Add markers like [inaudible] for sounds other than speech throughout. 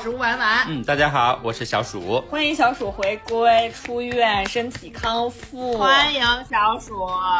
我是五百嗯，大家好，我是小鼠。欢迎小鼠回归，出院，身体康复。欢迎小鼠。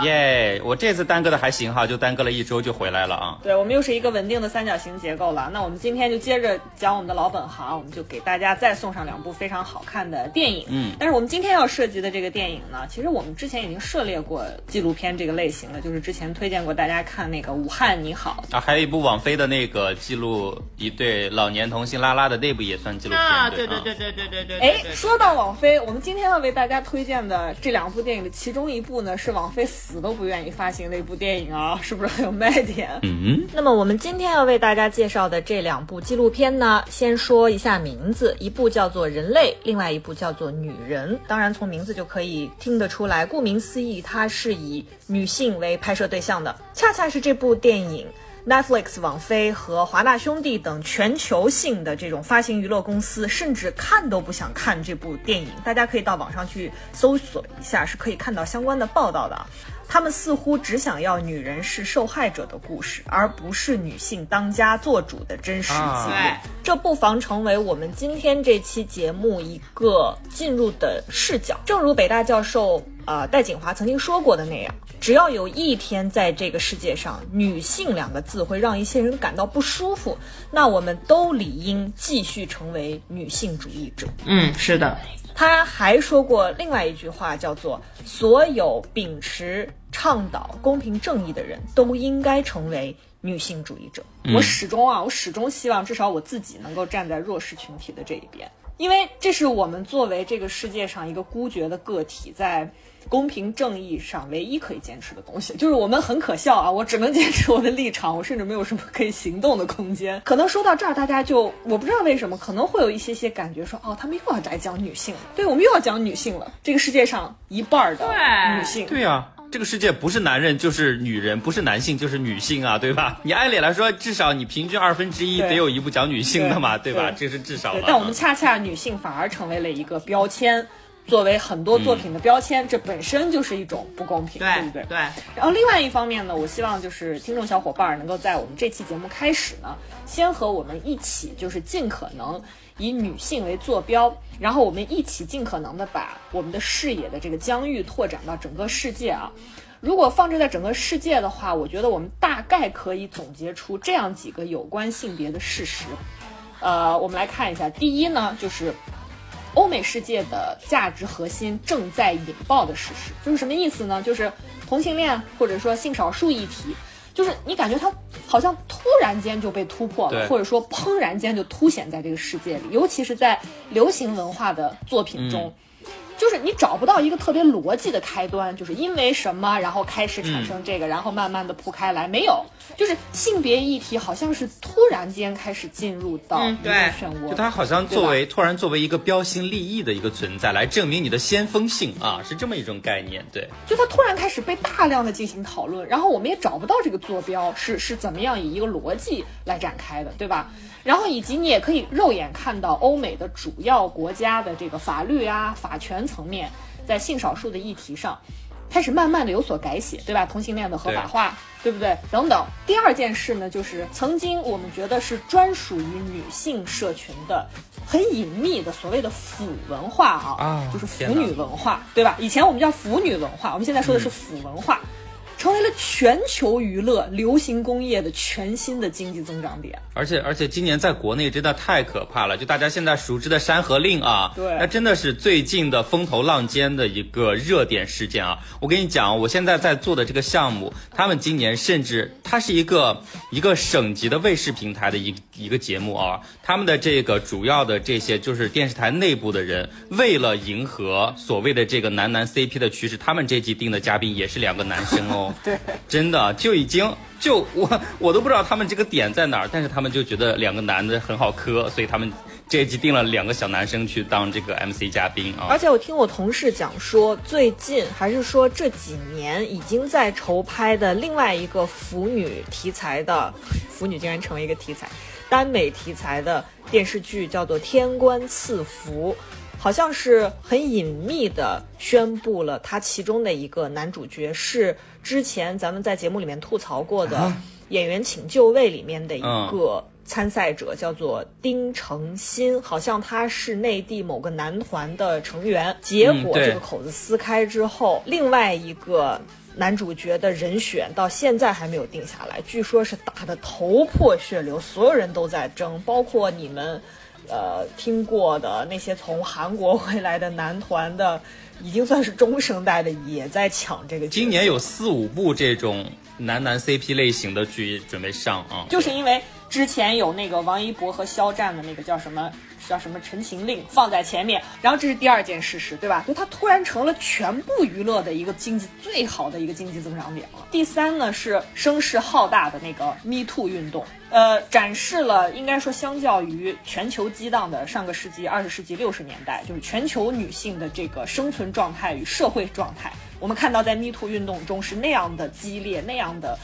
耶，我这次耽搁的还行哈，就耽搁了一周就回来了啊。对，我们又是一个稳定的三角形结构了。那我们今天就接着讲我们的老本行，我们就给大家再送上两部非常好看的电影。嗯，但是我们今天要涉及的这个电影呢，其实我们之前已经涉猎过纪录片这个类型了，就是之前推荐过大家看那个《武汉你好》啊，还有一部网飞的那个记录一对老年同性拉拉的那部也算记录片。啊，对对对对对对对。哎，说到网飞，我们今天要为大家推荐的这两部电影的其中一部呢，是网飞死都不愿意发行的一部电影啊，是不是很有卖点？嗯。那么我们今天要为大家介绍的这两部纪录片呢，先说一下名字，一部叫做《人类》，另外一部叫做《女人》。当然从名字就可以听得出来，顾名思义，它是以女性为拍摄对象的，恰恰是这部电影。Netflix、网飞和华纳兄弟等全球性的这种发行娱乐公司，甚至看都不想看这部电影。大家可以到网上去搜索一下，是可以看到相关的报道的。他们似乎只想要女人是受害者的故事，而不是女性当家做主的真实记录。啊这不妨成为我们今天这期节目一个进入的视角。正如北大教授呃戴锦华曾经说过的那样，只要有一天在这个世界上，女性两个字会让一些人感到不舒服，那我们都理应继续成为女性主义者。嗯，是的。他还说过另外一句话，叫做“所有秉持倡导公平正义的人都应该成为女性主义者”我始终啊，我始终希望至少我自己能够站在弱势群体的这一边，因为这是我们作为这个世界上一个孤绝的个体在。公平正义上唯一可以坚持的东西，就是我们很可笑啊！我只能 [laughs] 坚持我的立场，我甚至没有什么可以行动的空间。可能说到这儿，大家就我不知道为什么，可能会有一些些感觉说，哦，他们又要来讲女性了，对我们又要讲女性了。这个世界上一半儿的女性，对呀、这个世界不是男人就是女人，不是男性就是女性啊，对吧？[laughs] 你按理来说，至少你平均二分之一得有一部讲女性的嘛，对对吧？这是至少但我们恰恰女性反而成为了一个标签，作为很多作品的标签，这本身就是一种不公平，对不对？对，然后另外一方面呢，我希望就是听众小伙伴儿能够在我们这期节目开始呢，先和我们一起，就是尽可能以女性为坐标，然后我们一起尽可能的把我们的视野的这个疆域拓展到整个世界啊。如果放置在整个世界的话，我觉得我们大概可以总结出这样几个有关性别的事实。呃，我们来看一下，第一呢，就是欧美世界的价值核心正在引爆的事实，就是什么意思呢？就是同性恋或者说性少数议题，就是你感觉它好像突然间就被突破了，或者说砰然间就凸显在这个世界里，尤其是在流行文化的作品中。就是你找不到一个特别逻辑的开端，就是因为什么，然后开始产生这个，然后慢慢的铺开来，没有，就是性别议题好像是突然间开始进入到漩涡，就它好像作为突然作为一个标新立异的一个存在，来证明你的先锋性啊，是这么一种概念。对，就它突然开始被大量的进行讨论，然后我们也找不到这个坐标是是怎么样以一个逻辑来展开的，对吧？然后以及你也可以肉眼看到欧美的主要国家的这个法律啊、法权层面，在性少数的议题上。开始慢慢的有所改写，对吧？同性恋的合法化，对不对？等等。第二件事呢，就是曾经我们觉得是专属于女性社群的很隐秘的所谓的腐文化啊，啊就是腐女文化，对吧？以前我们叫腐女文化，我们现在说的是腐文化。成为了全球娱乐流行工业的全新的经济增长点。而且而且今年在国内真的太可怕了，就大家现在熟知的《山河令》啊，对那真的是最近的风头浪尖的一个热点事件啊！我跟你讲，我现在在做的这个项目，他们今年甚至它是一个一个省级的卫视平台的一一个节目啊，他们的这个主要的这些就是电视台内部的人，为了迎合所谓的这个男男 CP 的趋势，他们这集定的嘉宾也是两个男生哦。[laughs] 对，真的就已经就我我都不知道他们这个点在哪儿，但是他们就觉得两个男的很好磕，所以他们这一集定了两个小男生去当这个 MC 嘉宾啊而。且我听我同事讲说，最近还是说这几年已经在筹拍的另外一个腐女题材的，腐女竟然成为一个题材，耽美题材的电视剧叫做《天官赐福》。好像是很隐秘的宣布了，他其中的一个男主角是之前咱们在节目里面吐槽过的，演员请就位里面的一个参赛者，叫做丁程鑫，好像他是内地某个男团的成员。结果这个口子撕开之后，另外一个男主角的人选到现在还没有定下来，据说是打得头破血流，所有人都在争，包括你们。呃，听过的那些从韩国回来的男团的，已经算是中生代的，也在抢这个。今年有四五部这种男男 CP 类型的剧准备上啊，就是因为之前有那个王一博和肖战的那个叫什么叫什么《陈情令》放在前面，然后这是第二件事实，对吧？就它突然成了全部娱乐的一个经济最好的一个经济增长点了。第三呢是声势浩大的那个 Me Too 运动。呃，展示了应该说，相较于全球激荡的上个世纪二十世纪六十年代，就是全球女性的这个生存状态与社会状态，我们看到在 Me Too 运动中是那样的激烈，那样的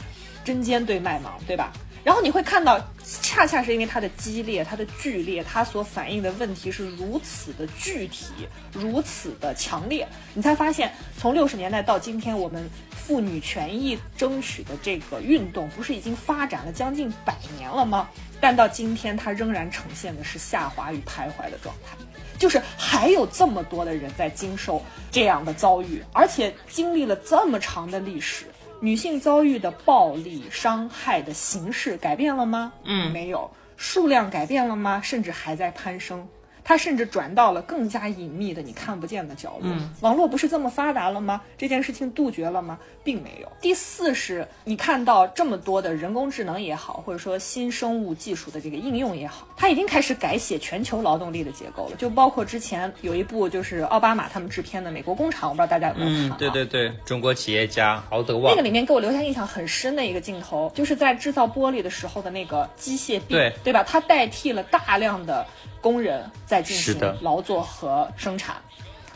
针尖对麦芒，对吧？然后你会看到，恰恰是因为它的激烈、它的剧烈，它所反映的问题是如此的具体、如此的强烈，你才发现，从六十年代到今天，我们妇女权益争取的这个运动，不是已经发展了将近百年了吗？但到今天，它仍然呈现的是下滑与徘徊的状态，就是还有这么多的人在经受这样的遭遇，而且经历了这么长的历史。女性遭遇的暴力伤害的形式改变了吗？嗯，没有。数量改变了吗？甚至还在攀升。它甚至转到了更加隐秘的你看不见的角落。嗯，网络不是这么发达了吗？这件事情杜绝了吗？并没有。第四是你看到这么多的人工智能也好，或者说新生物技术的这个应用也好，它已经开始改写全球劳动力的结构了。就包括之前有一部就是奥巴马他们制片的《美国工厂》，我不知道大家有没有看、啊？嗯，对对对，中国企业家敖德旺那个里面给我留下印象很深的一个镜头，就是在制造玻璃的时候的那个机械臂，对对吧？它代替了大量的工人在进行劳作和生产。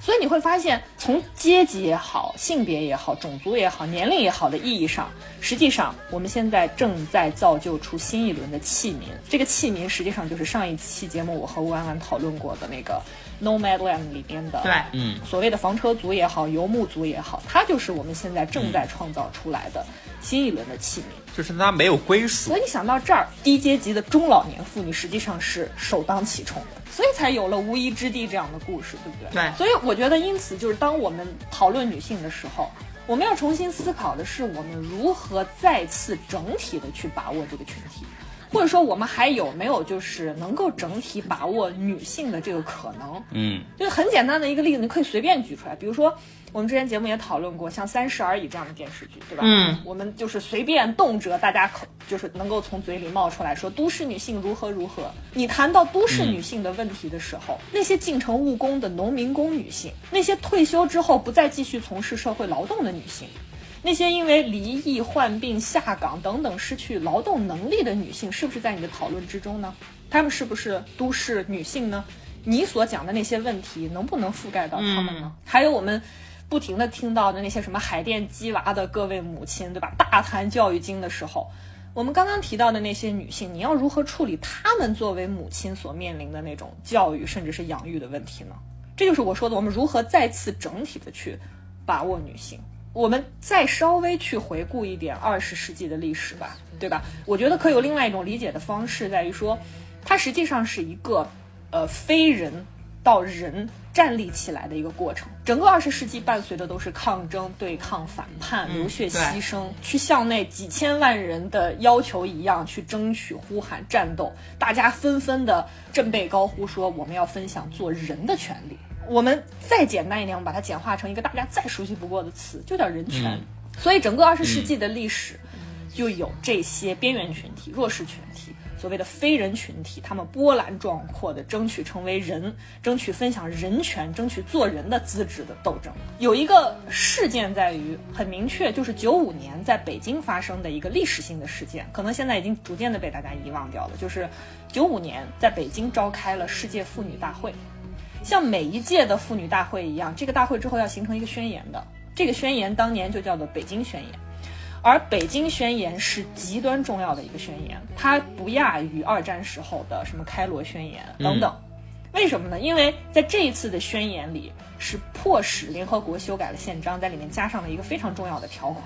所以你会发现，从阶级也好、性别也好、种族也好、年龄也好的意义上，实际上我们现在正在造就出新一轮的器皿。这个器皿实际上就是上一期节目我和吴婉婉讨论过的那个 Nomadland 里边的对嗯所谓的房车族也好，游牧族也好，它就是我们现在正在创造出来的新一轮的器皿。就是它没有归属所以，你想到这儿，低阶级的中老年妇女实际上是首当其冲的，所以才有了无依之地这样的故事，对不对？对所以我觉得，因此就是当我们讨论女性的时候，我们要重新思考的是，我们如何再次整体的去把握这个群体。或者说，我们还有没有就是能够整体把握女性的这个可能？嗯，就是很简单的一个例子，你可以随便举出来。比如说，我们之前节目也讨论过，像《三十而已》这样的电视剧，对吧？嗯，我们就是随便动辄，大家口就是能够从嘴里冒出来说都市女性如何如何。你谈到都市女性的问题的时候，那些进城务工的农民工女性，那些退休之后不再继续从事社会劳动的女性。那些因为离异、患病、下岗等等失去劳动能力的女性，是不是在你的讨论之中呢？她们是不是都市女性呢？你所讲的那些问题能不能覆盖到她们呢？还有我们不停的听到的那些什么海淀鸡娃的各位母亲，对吧？大谈教育经的时候，我们刚刚提到的那些女性，你要如何处理她们作为母亲所面临的那种教育甚至是养育的问题呢？这就是我说的，我们如何再次整体的去把握女性。我们再稍微去回顾一点二十世纪的历史吧，对吧？我觉得可有另外一种理解的方式，在于说，它实际上是一个，呃，非人到人站立起来的一个过程。整个二十世纪伴随的都是抗争、对抗、反叛、流血牺牲，去向那几千万人的要求一样去争取、呼喊、战斗，大家纷纷的振臂高呼说：“我们要分享做人的权利。”我们再简单一点，我们把它简化成一个大家再熟悉不过的词，就叫人权。嗯所以整个二十世纪的历史，就有这些边缘群体、弱势群体，所谓的非人群体，他们波澜壮阔的争取成为人，争取分享人权，争取做人的资质的斗争。有一个事件在于很明确，就是九五年在北京发生的一个历史性的事件，可能现在已经逐渐的被大家遗忘掉了，就是九五年在北京召开了世界妇女大会。像每一届的妇女大会一样，这个大会之后要形成一个宣言的。这个宣言当年就叫做《北京宣言》，而《北京宣言》是极端重要的一个宣言，它不亚于二战时候的什么开罗宣言等等。为什么呢？因为在这一次的宣言里，是迫使联合国修改了宪章，在里面加上了一个非常重要的条款，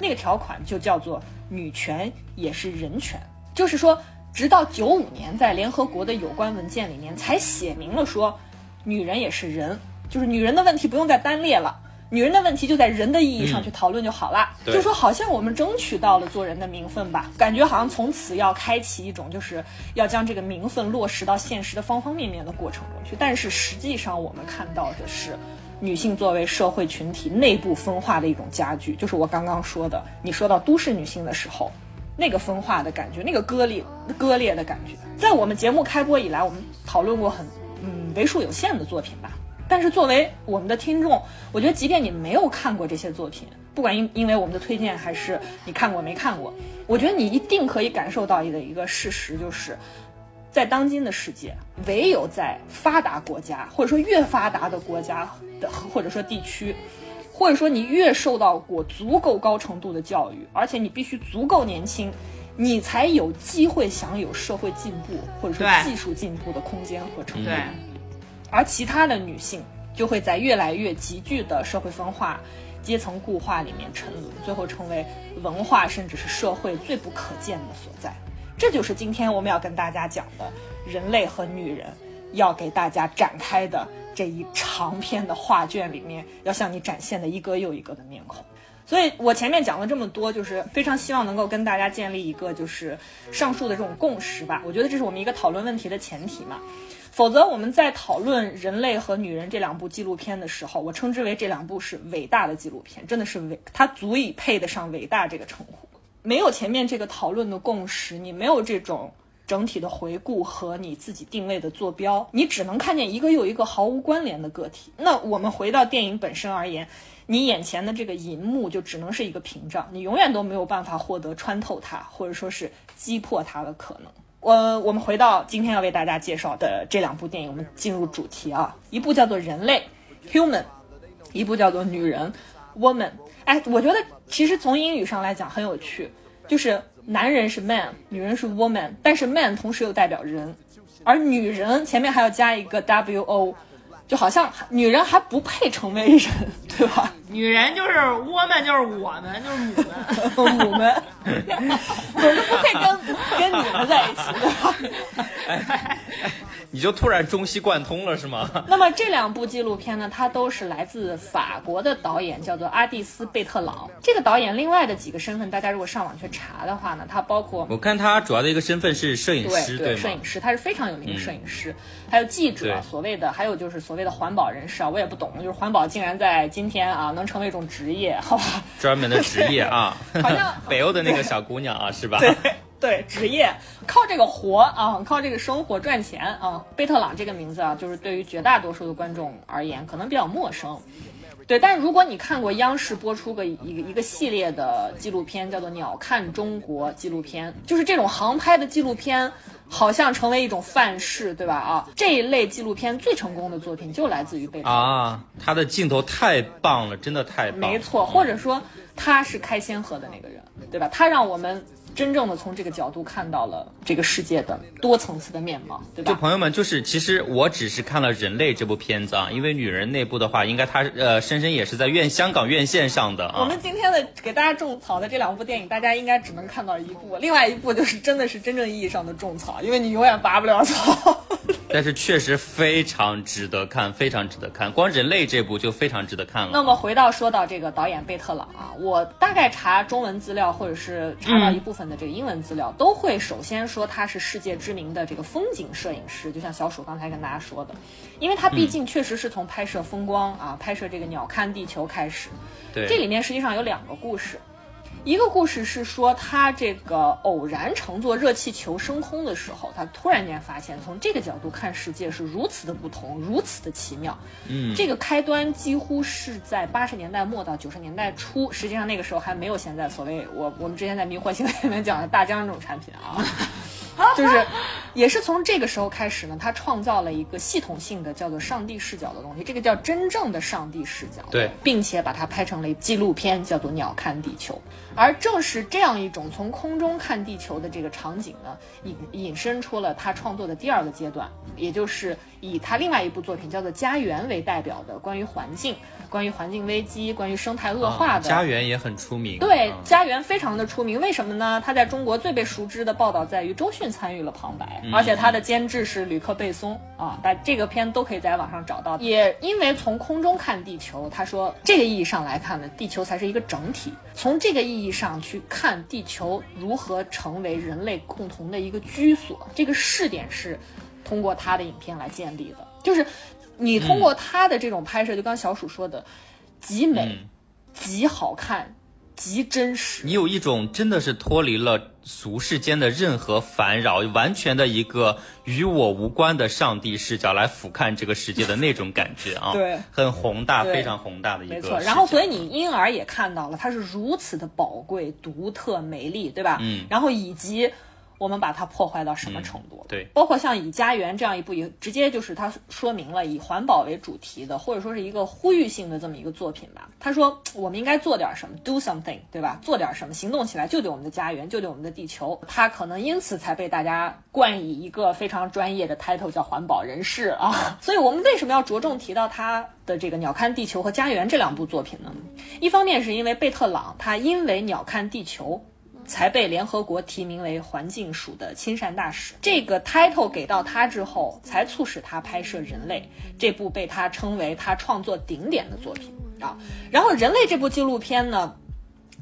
那个条款就叫做“女权也是人权”，就是说，直到九五年，在联合国的有关文件里面才写明了说，女人也是人，就是女人的问题不用再单列了。女人的问题就在人的意义上去讨论就好了，对就说好像我们争取到了做人的名分吧，感觉好像从此要开启一种就是要将这个名分落实到现实的方方面面的过程中去。但是实际上我们看到的是，女性作为社会群体内部分化的一种加剧，就是我刚刚说的，你说到都市女性的时候。那个分化的感觉，那个割裂、割裂的感觉，在我们节目开播以来，我们讨论过很嗯为数有限的作品吧。但是作为我们的听众，我觉得即便你没有看过这些作品，不管因因为我们的推荐还是你看过没看过，我觉得你一定可以感受到的一个事实就是，在当今的世界，唯有在发达国家或者说越发达的国家的或者说地区，或者说你越受到过足够高程度的教育，而且你必须足够年轻，你才有机会享有社会进步或者说技术进步的空间和程度。对，而其他的女性就会在越来越急剧的社会分化、阶层固化里面沉沦，最后成为文化甚至是社会最不可见的所在。这就是今天我们要跟大家讲的人类和女人要给大家展开的这一长篇的画卷里面，要向你展现的一个又一个的面孔。所以我前面讲了这么多，就是非常希望能够跟大家建立一个就是上述的这种共识吧。我觉得这是我们一个讨论问题的前提嘛。否则我们在讨论《人类和女人》这两部纪录片的时候，我称之为这两部是伟大的纪录片，真的是伟，它足以配得上伟大这个称呼。没有前面这个讨论的共识，你没有这种整体的回顾和你自己定位的坐标，你只能看见一个又一个毫无关联的个体。那我们回到电影本身而言，你眼前的这个银幕就只能是一个屏障，你永远都没有办法获得穿透它，或者说是击破它的可能。呃，我们回到今天要为大家介绍的这两部电影，我们进入主题啊。一部叫做《人类》（Human），一部叫做《女人》（Woman）。哎，我觉得其实从英语上来讲很有趣，就是男人是 man，女人是 woman，但是 man 同时又代表人，而女人前面还要加一个 wo，就好像女人还不配成为人，对吧？女人就是我们，就是我们，就是母们。母们，我们不配跟跟你们在一起，对吧？[laughs] 你就突然中西贯通了是吗？[laughs] 那么这两部纪录片呢，它都是来自法国的导演，叫做阿蒂斯·贝特朗。这个导演另外的几个身份，大家如果上网去查的话呢，他包括我看他主要的一个身份是摄影师，对吗？摄影师，他是非常有名的摄影师，还有记者对，所谓的还有就是所谓的环保人士啊，我也不懂，就是环保竟然在今天啊能成为一种职业，好吧？专门的职业啊，[laughs] 好像 [laughs] 北欧的那个小姑娘啊，是吧？对对，职业靠这个活啊，靠这个生活赚钱啊。贝特朗这个名字啊，就是对于绝大多数的观众而言，可能比较陌生。对，但是如果你看过央视播出个一个一个系列的纪录片，叫做《鸟瞰中国》纪录片，就是这种航拍的纪录片，好像成为一种范式，对吧？啊，这一类纪录片最成功的作品就来自于贝特朗。啊，他的镜头太棒了，真的太棒了。没错，或者说他是开先河的那个人，对吧？他让我们真正的从这个角度看到了这个世界的多层次的面貌，对吧？就朋友们，就是其实我只是看了《人类》这部片子啊，因为女人那部的话，应该它呃深深也是在院香港院线上的啊。我们今天的给大家种草的这两部电影，大家应该只能看到一部，另外一部就是真的是真正意义上的种草，因为你永远拔不了草。但是确实非常值得看，非常值得看。光《人类》这部就非常值得看了。那么回到说到这个导演贝特朗啊，我大概查中文资料或者是查到一部分的这个英文资料，都会首先说他是世界知名的这个风景摄影师，就像小鼠刚才跟大家说的，因为他毕竟确实是从拍摄风光啊，拍摄这个鸟瞰地球开始。对，这里面实际上有两个故事，一个故事是说他这个偶然乘坐热气球升空的时候，他突然间发现从这个角度看世界是如此的不同，如此的奇妙。嗯，这个开端几乎是在八十年代末到九十年代初，实际上那个时候还没有现在所谓我我们之前在迷惑行为里面讲的大疆这种产品啊。[laughs] 就是也是从这个时候开始呢，他创造了一个系统性的叫做上帝视角的东西，这个叫真正的上帝视角，对，并且把它拍成了纪录片，叫做《鸟瞰地球》。而正是这样一种从空中看地球的这个场景呢，引引申出了他创作的第二个阶段，也就是以他另外一部作品叫做《家园》为代表的关于环境、关于环境危机、关于生态恶化的。家园也很出名，对，嗯家园非常的出名，为什么呢？他在中国最被熟知的报道在于周迅参与了旁白，而且他的监制是吕克贝松啊，但这个片都可以在网上找到。也因为从空中看地球，他说这个意义上来看呢，地球才是一个整体。从这个意义上去看地球如何成为人类共同的一个居所，这个试点是通过他的影片来建立的，就是你通过他的这种拍摄，就刚小鼠说的，极美、嗯。极好看、极真实。你有一种真的是脱离了俗世间的任何烦扰，完全的一个与我无关的上帝视角来俯瞰这个世界的那种感觉啊，对，很宏大，非常宏大的一个。没错，然后所以你因而也看到了它是如此的宝贵、独特、美丽，对吧？嗯然后以及我们把它破坏到什么程度？对，包括像《以家园》这样一部也直接就是它说明了以环保为主题的，或者说是一个呼吁性的这么一个作品吧。他说我们应该做点什么，do something，对吧？做点什么，行动起来，救救我们的家园，救救我们的地球。他可能因此才被大家冠以一个非常专业的 title 叫环保人士啊。[laughs] 所以我们为什么要着重提到他的这个《鸟瞰地球》和《家园》这两部作品呢？一方面是因为贝特朗他因为《鸟瞰地球》。才被联合国提名为环境署的亲善大使。这个 title 给到他之后，才促使他拍摄《人类》这部被他称为他创作顶点的作品啊。然后，《人类》这部纪录片呢，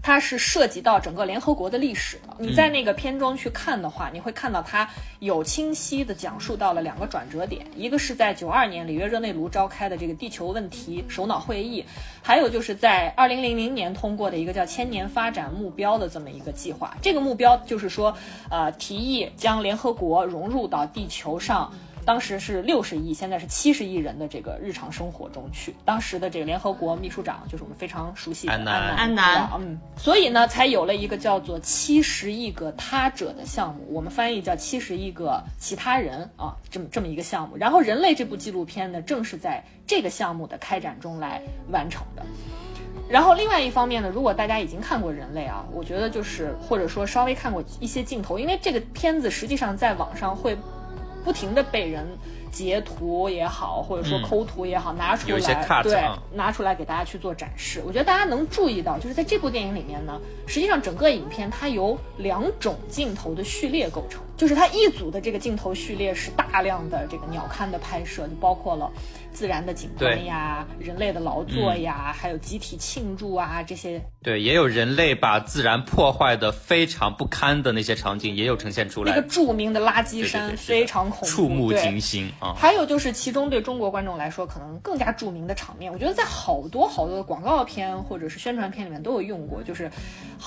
它是涉及到整个联合国的历史的。你在那个片中去看的话，你会看到它有清晰的讲述到了两个转折点，一个是在九二年里约热内卢召开的这个地球问题首脑会议，还有就是在二零零零年通过的一个叫千年发展目标的这么一个计划。这个目标就是说，呃，提议将联合国融入到地球上。当时是六十亿，现在是七十亿人的这个日常生活中去。当时的这个联合国秘书长就是我们非常熟悉的安南安南嗯，所以呢，才有了一个叫做“七十亿个他者”的项目，我们翻译叫“七十亿个其他人”啊，这么这么一个项目。然后，《人类》这部纪录片呢，正是在这个项目的开展中来完成的。然后，另外一方面呢，如果大家已经看过《人类》啊，我觉得就是或者说稍微看过一些镜头，因为这个片子实际上在网上会不停的被人截图也好，或者说嗯抠图也好，拿出来，对啊，拿出来给大家去做展示。我觉得大家能注意到，就是在这部电影里面呢，实际上整个影片它由两种镜头的序列构成，就是它一组的这个镜头序列是大量的这个鸟瞰的拍摄，就包括了自然的景观呀、人类的劳作呀，还有集体庆祝啊这些对，也有人类把自然破坏的非常不堪的那些场景，也有呈现出来，那个著名的垃圾山，对非常恐怖，触目对惊心啊！还有就是，其中对中国观众来说，可能更加著名的场面，我觉得在好多好多的广告片或者是宣传片里面都有用过，就是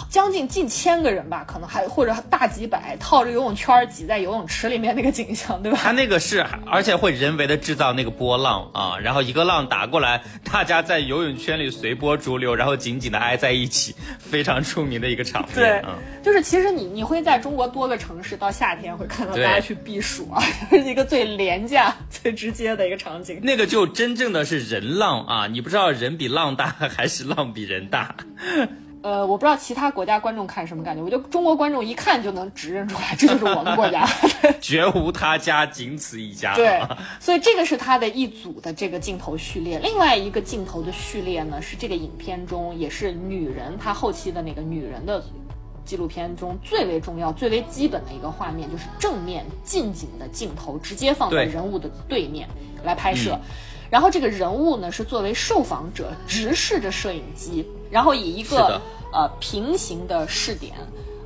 将近近千个人吧，可能还或者大几百套着游泳圈儿挤在游泳池里面那个景象，对吧？它那个是，而且会人为的制造那个波浪啊，然后一个浪打过来，大家在游泳圈里随波逐流，然后紧紧的挨在一起，非常出名的一个场面。对嗯，就是其实你你会在中国多个城市到夏天会看到大家去避暑啊，[laughs] 是一个最廉价、最直接的一个场景。那个就真正的是人浪啊！你不知道人比浪大还是浪比人大。呃，我不知道其他国家观众看什么感觉，我觉得中国观众一看就能指认出来，[laughs] 这就是我们国家。[laughs] 绝无他家，仅此一家。对，所以这个是它的一组的这个镜头序列。另外一个镜头的序列呢，是这个影片中也是女人，她后期的那个女人的纪录片中最为重要、最为基本的一个画面，就是正面近景的镜头，直接放在人物的对面来拍摄。然后这个人物呢是作为受访者直视着摄影机，然后以一个呃平行的视点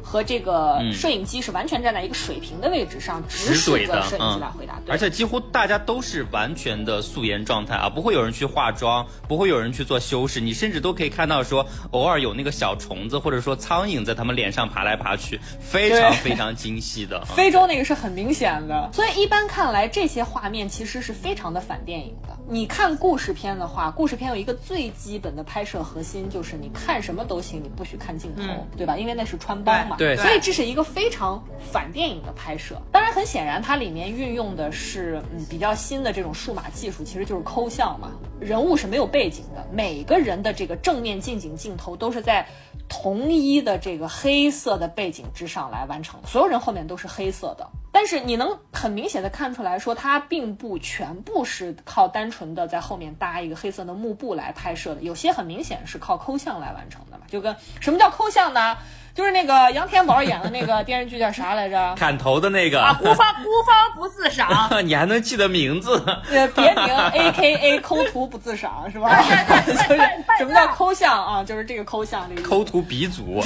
和这个嗯摄影机是完全站在一个水平的位置上，直直视怼的着摄影机嗯来回答。对而且几乎大家都是完全的素颜状态啊，不会有人去化妆，不会有人去做修饰，你甚至都可以看到说偶尔有那个小虫子或者说苍蝇在他们脸上爬来爬去，非常 [laughs] 非常精细的。啊非洲那个是很明显的，所以一般看来这些画面其实是非常的反电影的。你看故事片的话，故事片有一个最基本的拍摄核心，就是你看什么都行，你不许看镜头，嗯对吧？因为那是穿帮嘛。对所以这是一个非常反电影的拍摄。当然，很显然它里面运用的是嗯比较新的这种数码技术，其实就是抠像嘛。人物是没有背景的，每个人的这个正面近景镜头都是在同一的这个黑色的背景之上来完成的，所有人后面都是黑色的。但是你能很明显的看出来说，它并不全部是靠单纯的在后面搭一个黑色的幕布来拍摄的，有些很明显是靠抠像来完成的嘛。就跟什么叫抠像呢？就是那个杨天宝演的那个电视剧叫啥来着？[laughs] 砍头的那个，啊，孤芳孤芳不自赏。[laughs] 你还能记得名字？[laughs] 呃，别名 A K A 抠图不自赏是吧？就是什么叫抠像啊？就是这个抠像这个抠图鼻祖啊！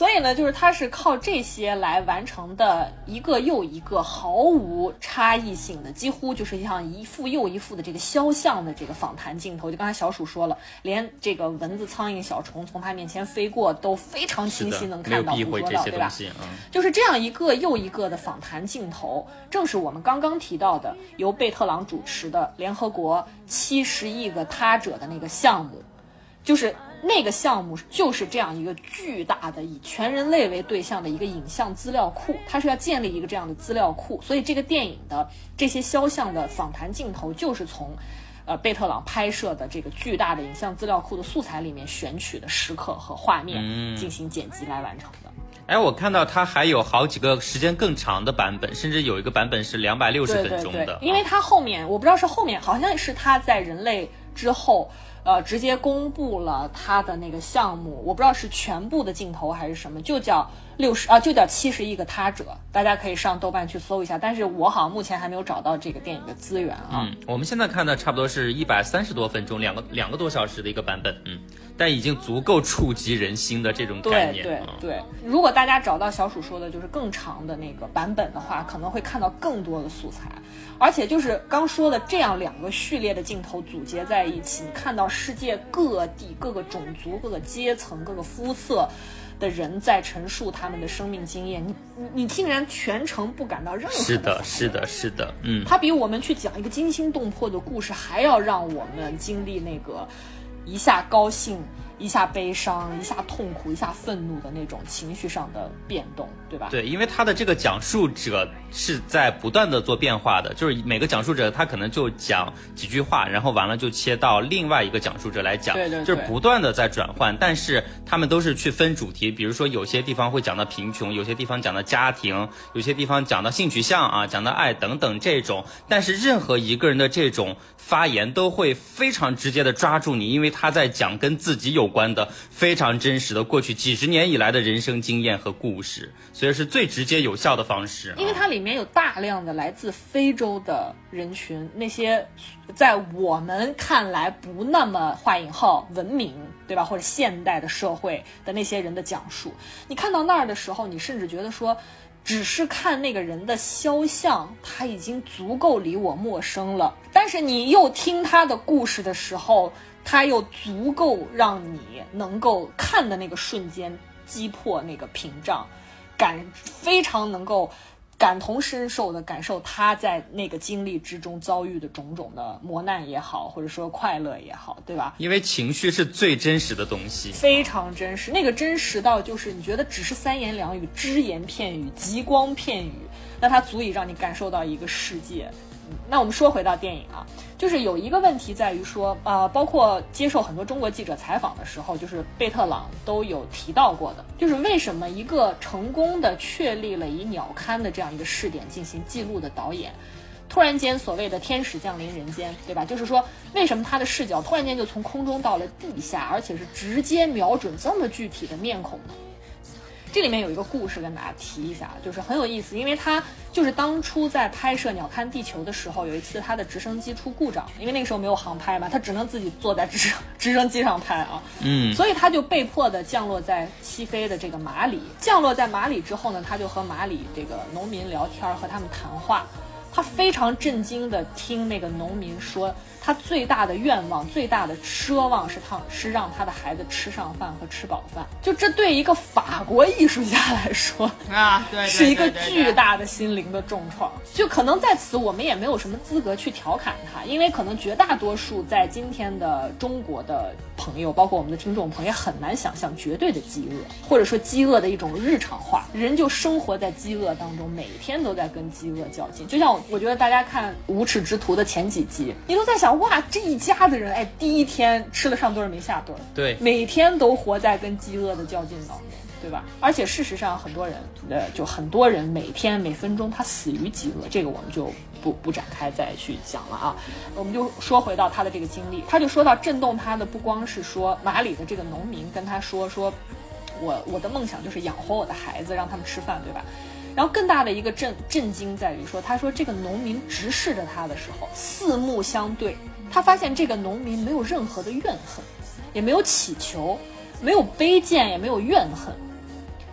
所以呢，就是它是靠这些来完成的一个又一个毫无差异性的，几乎就是像一幅又一幅的这个肖像的这个访谈镜头。就刚才小鼠说了，连这个蚊子、苍蝇、小虫从他面前飞过都非常清晰能看到、捕捉到，对吧？就是这样一个又一个的访谈镜头，正是我们刚刚提到的由贝特朗主持的联合国七十亿个他者的那个项目，就是那个项目就是这样一个巨大的以全人类为对象的一个影像资料库，它是要建立一个这样的资料库，所以这个电影的这些肖像的访谈镜头就是从。呃，贝特朗拍摄的这个巨大的影像资料库的素材里面选取的时刻和画面进行剪辑来完成的。哎，我看到它还有好几个时间更长的版本，甚至有一个版本是两百六十分钟的。，对因为它后面我不知道是后面，好像是他在人类之后，呃，直接公布了他的那个项目，我不知道是全部的镜头还是什么，就叫六十啊，就叫七十亿个他者，大家可以上豆瓣去搜一下。但是我好像目前还没有找到这个电影的资源啊。嗯，我们现在看的差不多是一百三十多分钟，两个两个多小时的一个版本，嗯，但已经足够触及人心的这种概念。对对嗯对，如果大家找到小鼠说的就是更长的那个版本的话，可能会看到更多的素材，而且就是刚说的这样两个序列的镜头组结在一起，你看到世界各地各个种族、各个阶层、各个肤色。的人在陈述他们的生命经验，你你你竟然全程不感到任何是的，是的，是的，嗯，他比我们去讲一个惊心动魄的故事还要让我们经历那个一下高兴、一下悲伤、一下痛苦、一下愤怒的那种情绪上的变动，对吧？对，因为他的这个讲述者是在不断的做变化的，就是每个讲述者他可能就讲几句话，然后完了就切到另外一个讲述者来讲，对对对就是不断的在转换，但是他们都是去分主题，比如说有些地方会讲到贫穷，有些地方讲到家庭，有些地方讲到性取向啊，讲到爱等等这种，但是任何一个人的这种发言都会非常直接的抓住你，因为他在讲跟自己有关的非常真实的过去几十年以来的人生经验和故事，所以是最直接有效的方式。因为它里面有大量的来自非洲的人群，那些在我们看来不那么画引号文明，对吧？或者现代的社会的那些人的讲述，你看到那儿的时候，你甚至觉得说。只是看那个人的肖像，他已经足够离我陌生了。但是你又听他的故事的时候，他又足够让你能够看的那个瞬间击破那个屏障，感非常能够感同身受的感受他在那个经历之中遭遇的种种的磨难也好，或者说快乐也好，对吧？因为情绪是最真实的东西。非常真实，那个真实到就是你觉得只是三言两语、只言片语、极光片语，那它足以让你感受到一个世界。那我们说回到电影啊，就是有一个问题在于说，呃，包括接受很多中国记者采访的时候，就是贝特朗都有提到过的，就是为什么一个成功的确立了以鸟瞰的这样一个试点进行记录的导演，突然间所谓的天使降临人间，对吧？就是说，为什么他的视角突然间就从空中到了地下，而且是直接瞄准这么具体的面孔呢？这里面有一个故事跟大家提一下，就是很有意思，因为他就是当初在拍摄《鸟瞰地球》的时候，有一次他的直升机出故障，因为那个时候没有航拍嘛，他只能自己坐在直升直升机上拍啊，[laughs] 嗯，所以他就被迫的降落在西非的这个马里。降落在马里之后呢，他就和马里这个农民聊天，和他们谈话。他非常震惊的听那个农民说。他最大的愿望、最大的奢望是他是让他的孩子吃上饭和吃饱饭。就这对一个法国艺术家来说啊，对，是一个巨大的心灵的重创。就可能在此，我们也没有什么资格去调侃他，因为可能绝大多数在今天的中国的朋友，包括我们的听众朋友，也很难想象绝对的饥饿，或者说饥饿的一种日常化。人就生活在饥饿当中，每天都在跟饥饿较劲。就像我觉得大家看《无耻之徒》的前几集，你都在想。哇，这一家的人，哎，第一天吃了上顿没下顿，对，每天都活在跟饥饿的较劲当中，对吧？而且事实上，很多人，呃，就很多人每天每分钟他死于饥饿，这个我们就不不展开再去讲了啊。我们就说回到他的这个经历，他就说到震动他的不光是说马里的这个农民跟他说说，我我的梦想就是养活我的孩子，让他们吃饭，对吧？然后更大的一个震震惊在于说，他说这个农民直视着他的时候，四目相对。他发现这个农民没有任何的怨恨，也没有乞求，没有卑贱，也没有怨恨，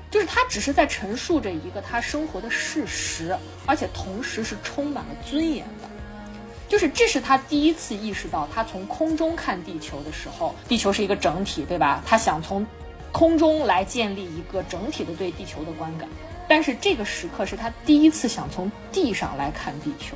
就是他只是在陈述着一个他生活的事实，而且同时是充满了尊严的。就是这是他第一次意识到，他从空中看地球的时候，地球是一个整体，对吧？他想从空中来建立一个整体的对地球的观感，但是这个时刻是他第一次想从地上来看地球，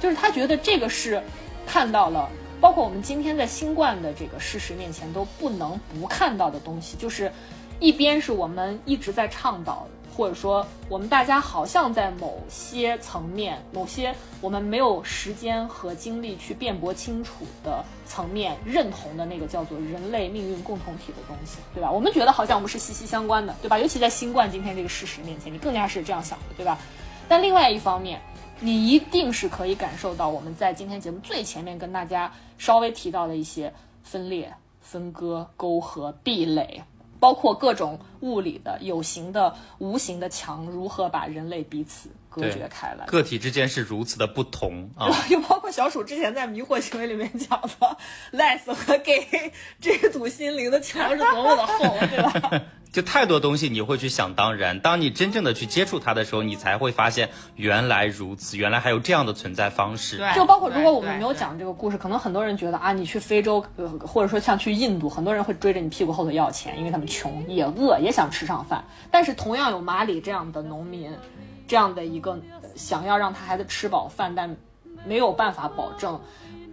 就是他觉得这个是。看到了，包括我们今天在新冠的这个事实面前都不能不看到的东西，就是一边是我们一直在倡导的，或者说我们大家好像在某些层面、某些我们没有时间和精力去辩驳清楚的层面认同的那个叫做人类命运共同体的东西，对吧？我们觉得好像我们是息息相关的，对吧？尤其在新冠今天这个事实面前，你更加是这样想的，对吧？但另外一方面。你一定是可以感受到我们在今天节目最前面跟大家稍微提到的一些分裂、分割、沟壑、壁垒，包括各种物理的、有形的、无形的墙如何把人类彼此隔绝开来，个体之间是如此的不同啊！[laughs] 又包括小鼠之前在迷惑行为里面讲的，less 和 gay 这堵心灵的墙是多么的厚，对吧？[laughs] 就太多东西你会去想当然，当你真正的去接触它的时候，你才会发现原来如此，原来还有这样的存在方式。对，就包括如果我们没有讲这个故事，可能很多人觉得啊，你去非洲，呃，或者说像去印度，很多人会追着你屁股后头要钱，因为他们穷也饿，也想吃上饭。但是同样有马里这样的农民，这样的一个想要让他孩子吃饱饭，但没有办法保证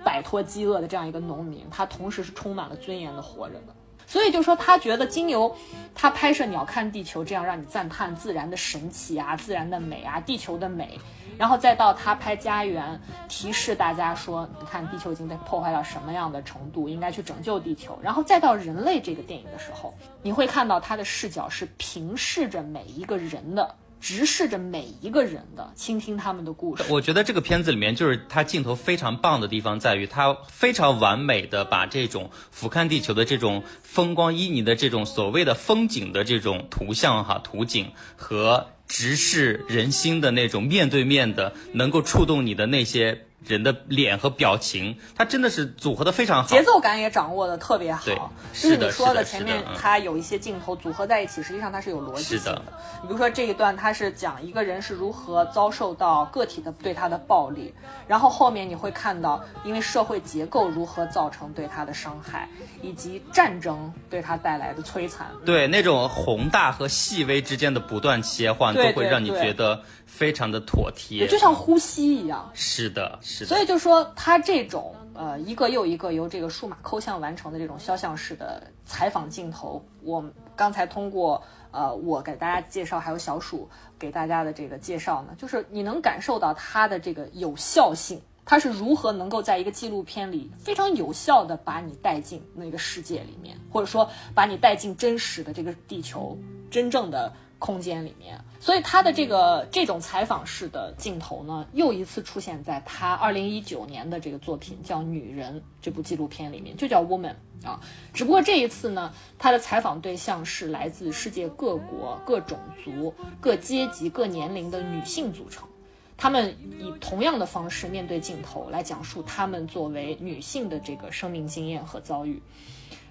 摆脱饥饿的这样一个农民，他同时是充满了尊严的活着的。所以就说他觉得金牛，他拍摄《鸟看地球》这样让你赞叹自然的神奇啊，自然的美啊，地球的美，然后再到他拍《家园》，提示大家说，你看地球已经被破坏到什么样的程度，应该去拯救地球，然后再到人类这个电影的时候，你会看到他的视角是平视着每一个人的。直视着每一个人的，倾听他们的故事。我觉得这个片子里面就是它镜头非常棒的地方，在于它非常完美的把这种俯瞰地球的这种风光旖旎的这种所谓的风景的这种图像哈图景和直视人心的那种面对面的能够触动你的那些。人的脸和表情，它真的是组合的非常好，节奏感也掌握的特别好。就是你说的前面它有一些镜头组合在一起，实际上它是有逻辑性的。比如说这一段，它是讲一个人是如何遭受到个体的对他的暴力，然后后面你会看到，因为社会结构如何造成对他的伤害，以及战争对他带来的摧残。对那种宏大和细微之间的不断切换，都会让你觉得。非常的妥帖，就像呼吸一样。是的，是的。所以就说他这种呃一个又一个由这个数码抠像完成的这种肖像式的采访镜头，我刚才通过呃我给大家介绍，还有小鼠给大家的这个介绍呢，就是你能感受到它的这个有效性，它是如何能够在一个纪录片里非常有效的把你带进那个世界里面，或者说把你带进真实的这个地球真正的。空间里面，所以他的这个这种采访式的镜头呢，又一次出现在他二零一九年的这个作品叫《女人》这部纪录片里面，就叫 Woman 啊。只不过这一次呢，他的采访对象是来自世界各国、各种族、各阶级、各年龄的女性组成，她们以同样的方式面对镜头来讲述她们作为女性的这个生命经验和遭遇。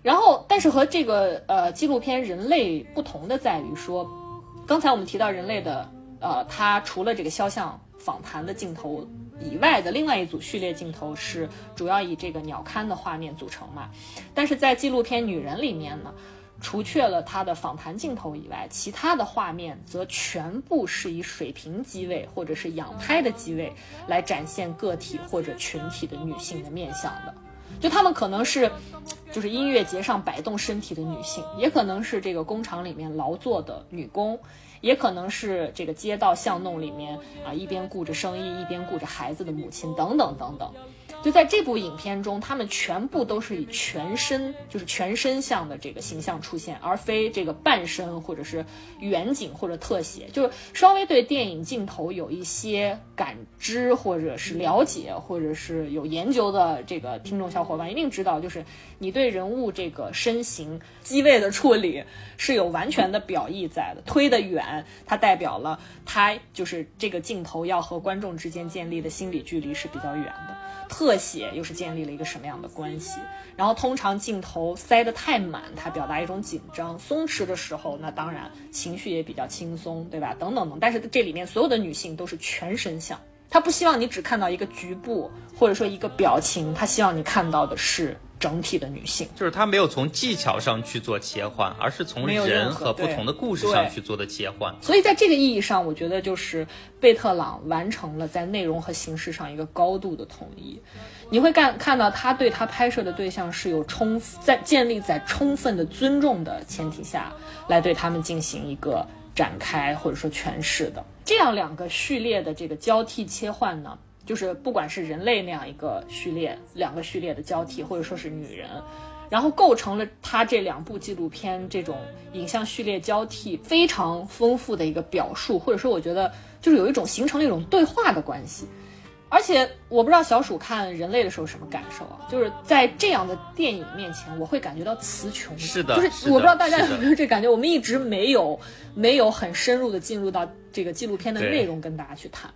然后，但是和这个呃纪录片《人类》不同的在于说。刚才我们提到人类的，呃，他除了这个肖像访谈的镜头以外的另外一组序列镜头是主要以这个鸟瞰的画面组成嘛。但是在纪录片《女人》里面呢，除却了她的访谈镜头以外，其他的画面则全部是以水平机位或者是仰拍的机位来展现个体或者群体的女性的面相的。就她们可能是，就是音乐节上摆动身体的女性，也可能是这个工厂里面劳作的女工，也可能是这个街道巷弄里面啊一边顾着生意一边顾着孩子的母亲，等等等等。就在这部影片中，他们全部都是以全身，就是全身像的这个形象出现，而非这个半身或者是远景或者特写。就是稍微对电影镜头有一些感知，或者是了解，或者是有研究的这个听众小伙伴一定知道，就是你对人物这个身形机位的处理是有完全的表意在的。推得远，它代表了它就是这个镜头要和观众之间建立的心理距离是比较远的。特写又是建立了一个什么样的关系？然后通常镜头塞得太满，它表达一种紧张；松弛的时候，那当然情绪也比较轻松，对吧？等等等。但是这里面所有的女性都是全身像，她不希望你只看到一个局部或者说一个表情，她希望你看到的是整体的女性。就是她没有从技巧上去做切换，而是从人和不同的故事上去做的切换。所以在这个意义上，我觉得就是贝特朗完成了在内容和形式上一个高度的统一。你会看看到他对他拍摄的对象是有充在建立在充分的尊重的前提下来对他们进行一个展开或者说诠释的。这样两个序列的这个交替切换呢，就是不管是人类那样一个序列，两个序列的交替，或者说是女人。然后构成了他这两部纪录片这种影像序列交替非常丰富的一个表述，或者说我觉得就是有一种形成了一种对话的关系。而且我不知道小鼠看人类的时候什么感受啊？就是在这样的电影面前，我会感觉到词穷。是的就是我不知道大家有没有这感觉，我们一直没有没有很深入的进入到这个纪录片的内容跟大家去谈，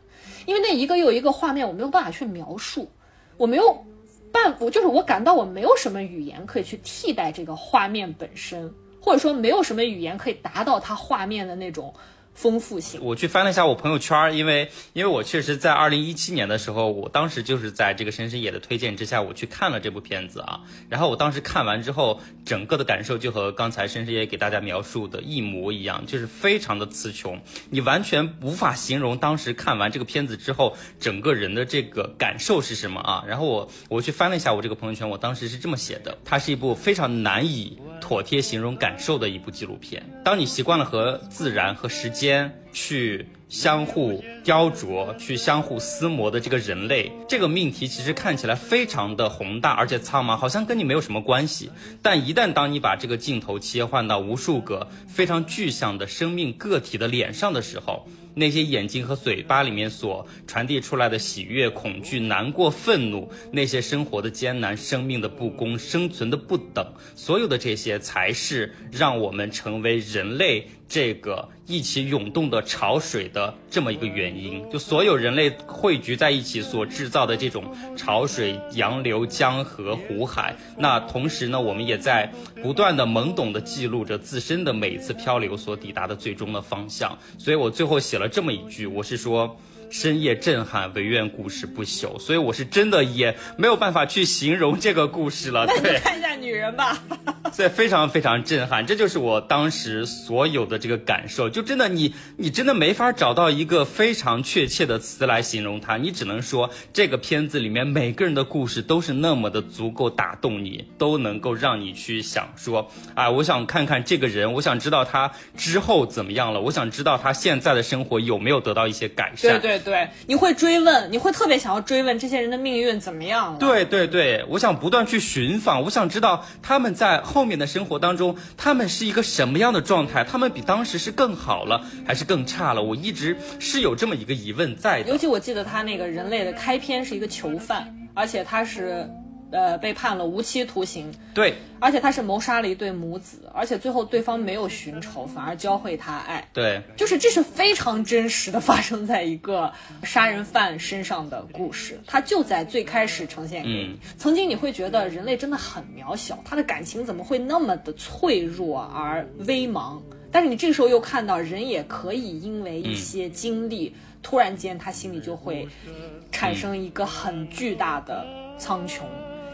因为那一个又一个画面我没有办法去描述，我没有办，我就是我感到我没有什么语言可以去替代这个画面本身，或者说没有什么语言可以达到它画面的那种丰富性。我去翻了一下我朋友圈，因为因为我确实在二零一七年的时候，我当时就是在这个深深野的推荐之下，我去看了这部片子啊。然后我当时看完之后，整个的感受就和刚才深深野给大家描述的一模一样，就是非常的词穷，你完全无法形容当时看完这个片子之后整个人的这个感受是什么啊。然后我我去翻了一下我这个朋友圈，我当时是这么写的：它是一部非常难以妥帖形容感受的一部纪录片。当你习惯了和自然和时间间去相互雕琢、去相互厮磨的这个人类，这个命题其实看起来非常的宏大，而且苍茫，好像跟你没有什么关系。但一旦当你把这个镜头切换到无数个非常具象的生命个体的脸上的时候，那些眼睛和嘴巴里面所传递出来的喜悦、恐惧、难过、愤怒，那些生活的艰难、生命的不公、生存的不等，所有的这些才是让我们成为人类这个一起涌动的潮水的这么一个原因。就所有人类汇聚在一起所制造的这种潮水、洋流、江河、湖海，那同时呢，我们也在不断的懵懂的记录着自身的每一次漂流所抵达的最终的方向。所以我最后写了这么一句，我是说。深夜震撼，唯愿故事不朽。所以我是真的也没有办法去形容这个故事了。对，看一下女人吧，[laughs] 所以非常非常震撼，这就是我当时所有的这个感受。就真的你你真的没法找到一个非常确切的词来形容它，你只能说这个片子里面每个人的故事都是那么的足够打动你，都能够让你去想说，啊，我想看看这个人，我想知道他之后怎么样了，我想知道他现在的生活有没有得到一些改善。对对对，你会追问，你会特别想要追问这些人的命运怎么样了。对对对，我想不断去寻访，我想知道他们在后面的生活当中，他们是一个什么样的状态？他们比当时是更好了，还是更差了？我一直是有这么一个疑问在的尤。其我记得他那个人类的开篇是一个囚犯，而且他是呃被判了无期徒刑，对而且他是谋杀了一对母子，而且最后对方没有寻仇，反而教会他爱。对，就是这是非常真实的发生在一个杀人犯身上的故事，它就在最开始呈现给你。曾经你会觉得人类真的很渺小，他的感情怎么会那么的脆弱而微茫？但是你这个时候又看到人也可以因为一些经历，突然间他心里就会产生一个很巨大的苍穹，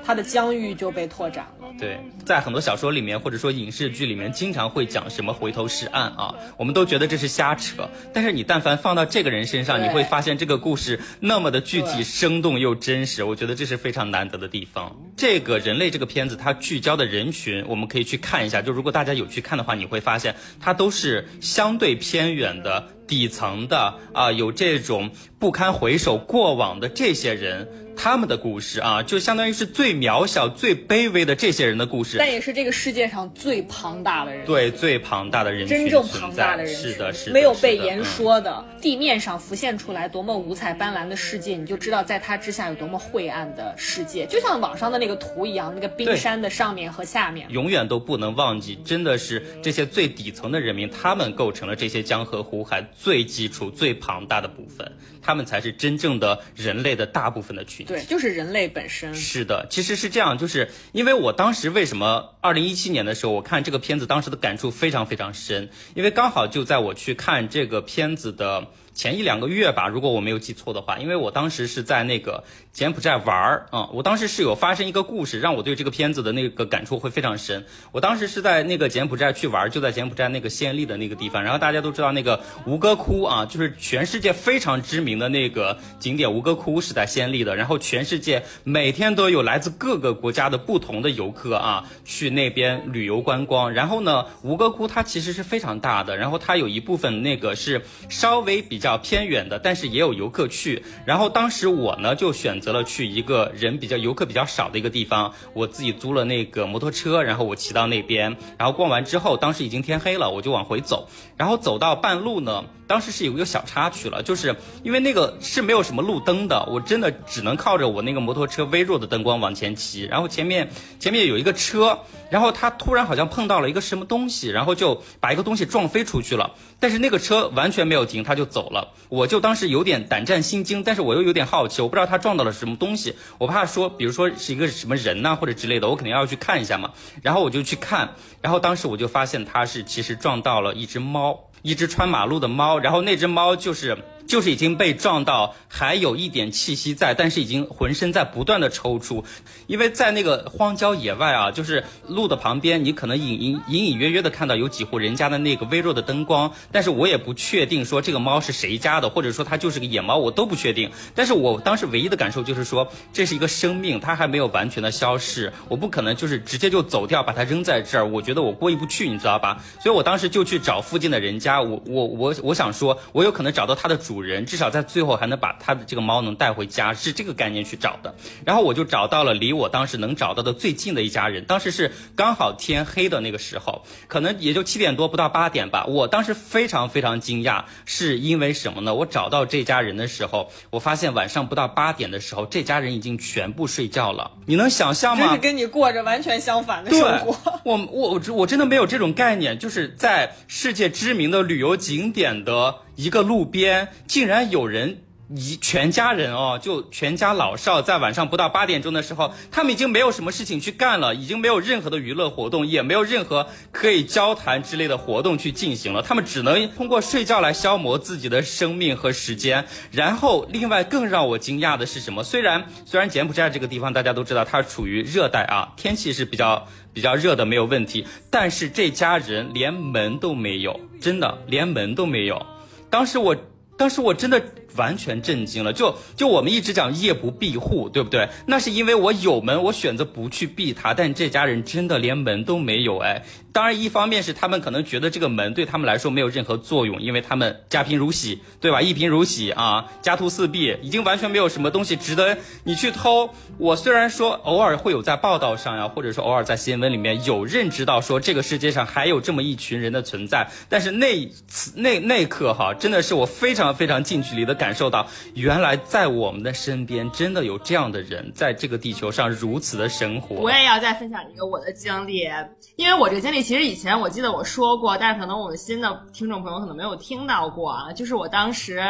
他的疆域就被拓展了。对，在很多小说里面或者说影视剧里面，经常会讲什么回头是岸啊，我们都觉得这是瞎扯。但是你但凡放到这个人身上，你会发现这个故事那么的具体、生动又真实。我觉得这是非常难得的地方。这个人类这个片子，它聚焦的人群，我们可以去看一下。就如果大家有去看的话，你会发现它都是相对偏远的。底层的啊，有这种不堪回首过往的这些人，他们的故事啊，就相当于是最渺小、最卑微的这些人的故事。但也是这个世界上最庞大的人，对最庞大的人群真正庞大的人群，是的，是的，没有被言。说的，地面上浮现出来多么五彩斑斓的世界，你就知道在它之下有多么晦暗的世界。就像网上的那个图一样，那个冰山的上面和下面。永远都不能忘记，真的是这些最底层的人民，他们构成了这些江河湖海最基础、最庞大的部分，他们才是真正的人类的大部分的群体。对，就是人类本身。是的，其实是这样，就是因为我当时为什么二零一七年的时候，我看这个片子，当时的感触非常非常深，因为刚好就在我去看这个片子的前一两个月吧，如果我没有记错的话，因为我当时是在那个柬埔寨玩儿啊、我当时是有发生一个故事，让我对这个片子的那个感触会非常深。我当时是在那个柬埔寨去玩，就在柬埔寨那个暹粒的那个地方，然后大家都知道那个吴哥窟啊，就是全世界非常知名的那个景点，吴哥窟是在暹粒的，然后全世界每天都有来自各个国家的不同的游客啊去那边旅游观光。然后呢，吴哥窟它其实是非常大的，然后它有一部分那个是稍微比较偏远的，但是也有游客去。然后当时我呢就选择了去一个人比较游客比较少的一个地方，我自己租了那个摩托车，然后我骑到那边，然后逛完之后，当时已经天黑了，我就往回走。然后走到半路呢，当时是有一个小插曲了，就是因为那个是没有什么路灯的，我真的只能靠着我那个摩托车微弱的灯光往前骑。然后前面前面有一个车，然后他突然好像碰到了一个什么东西，然后就把一个东西撞飞出去了。但是那个车完全没有停，他就走了。我就当时有点胆战心惊，但是我又有点好奇，我不知道他撞到了什么东西，我怕说，比如说是一个什么人呐、或者之类的，我肯定要去看一下嘛。然后我就去看，然后当时我就发现他是其实撞到了一只猫，一只穿马路的猫，然后那只猫就是。就是已经被撞到，还有一点气息在，但是已经浑身在不断的抽搐，因为在那个荒郊野外啊，就是路的旁边，你可能隐隐隐隐约约的看到有几户人家的那个微弱的灯光，但是我也不确定说这个猫是谁家的，或者说它就是个野猫，我都不确定。但是我当时唯一的感受就是说，这是一个生命，它还没有完全的消失，我不可能就是直接就走掉，把它扔在这儿，我觉得我过意不去，你知道吧？所以我当时就去找附近的人家，我我我我想说，我有可能找到它的主 [laughs] 人，至少在最后还能把它的这个猫能带回家，是这个概念去找的。然后我就找到了离我当时能找到的最近的一家人，当时是刚好天黑的那个时候，可能也就七点多不到八点吧。我当时非常非常惊讶，是因为什么呢？我找到这家人的时候，我发现晚上不到八点的时候，这家人已经全部睡觉了。你能想象吗这是？跟你过着完全相反的生活。，我我我我真的没有这种概念，就是在世界知名的旅游景点的一个路边，竟然有人。一全家人哦，就全家老少，在晚上不到八点钟的时候，他们已经没有什么事情去干了，已经没有任何的娱乐活动，也没有任何可以交谈之类的活动去进行了。他们只能通过睡觉来消磨自己的生命和时间。然后，另外更让我惊讶的是什么？虽然虽然柬埔寨这个地方大家都知道它处于热带啊，天气是比较比较热的，没有问题。但是这家人连门都没有，真的连门都没有。当时我，当时我真的完全震惊了。就就我们一直讲夜不闭户，对不对？那是因为我有门，我选择不去闭它。但这家人真的连门都没有，哎。当然，一方面是他们可能觉得这个门对他们来说没有任何作用，因为他们家贫如洗，对吧？一贫如洗啊，家徒四壁，已经完全没有什么东西值得你去偷。我虽然说偶尔会有在报道上呀，或者说偶尔在新闻里面有认知到说这个世界上还有这么一群人的存在，但是那次那那刻哈，真的是我非常非常近距离的感受到，原来在我们的身边真的有这样的人，在这个地球上如此的生活。我也要再分享一个我的经历，因为我这个经历其实以前我记得我说过，但是可能我们新的听众朋友可能没有听到过啊。就是我当时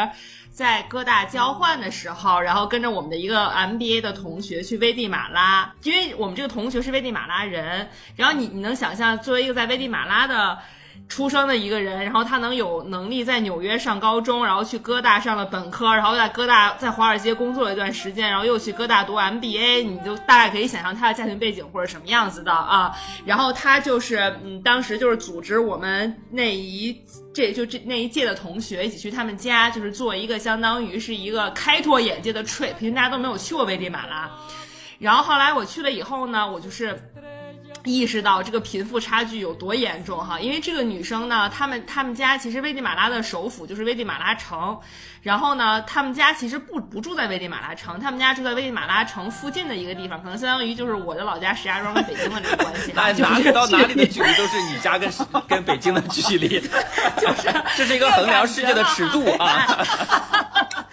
在哥大交换的时候，然后跟着我们的一个 [laughs] MBA 的同学去危地马拉，因为我们这个同学是危地马拉人，然后你你能想象，作为一个在危地马拉的。出生的一个人，然后他能有能力在纽约上高中，然后去哥大上了本科，然后在哥大在华尔街工作了一段时间，然后又去哥大读 MBA，你就大概可以想象他的家庭背景或者什么样子的啊。然后他就是嗯，当时就是组织我们那一这就这那一届的同学一起去他们家，就是做一个相当于是一个开拓眼界的 trip，因为大家都没有去过危地马拉。然后后来我去了以后呢，我就是。意识到这个贫富差距有多严重哈，因为这个女生呢，他们他们家其实危地马拉的首府就是危地马拉城，然后呢，他们家其实不不住在危地马拉城，他们家住在危地马拉城附近的一个地方，可能相当于就是我的老家石家庄跟北京的这个关系。[laughs] 哪哪里到哪里的距离都是你家跟跟北京的距离，[laughs] 就是 [laughs] 这是一个衡量世界的尺度啊。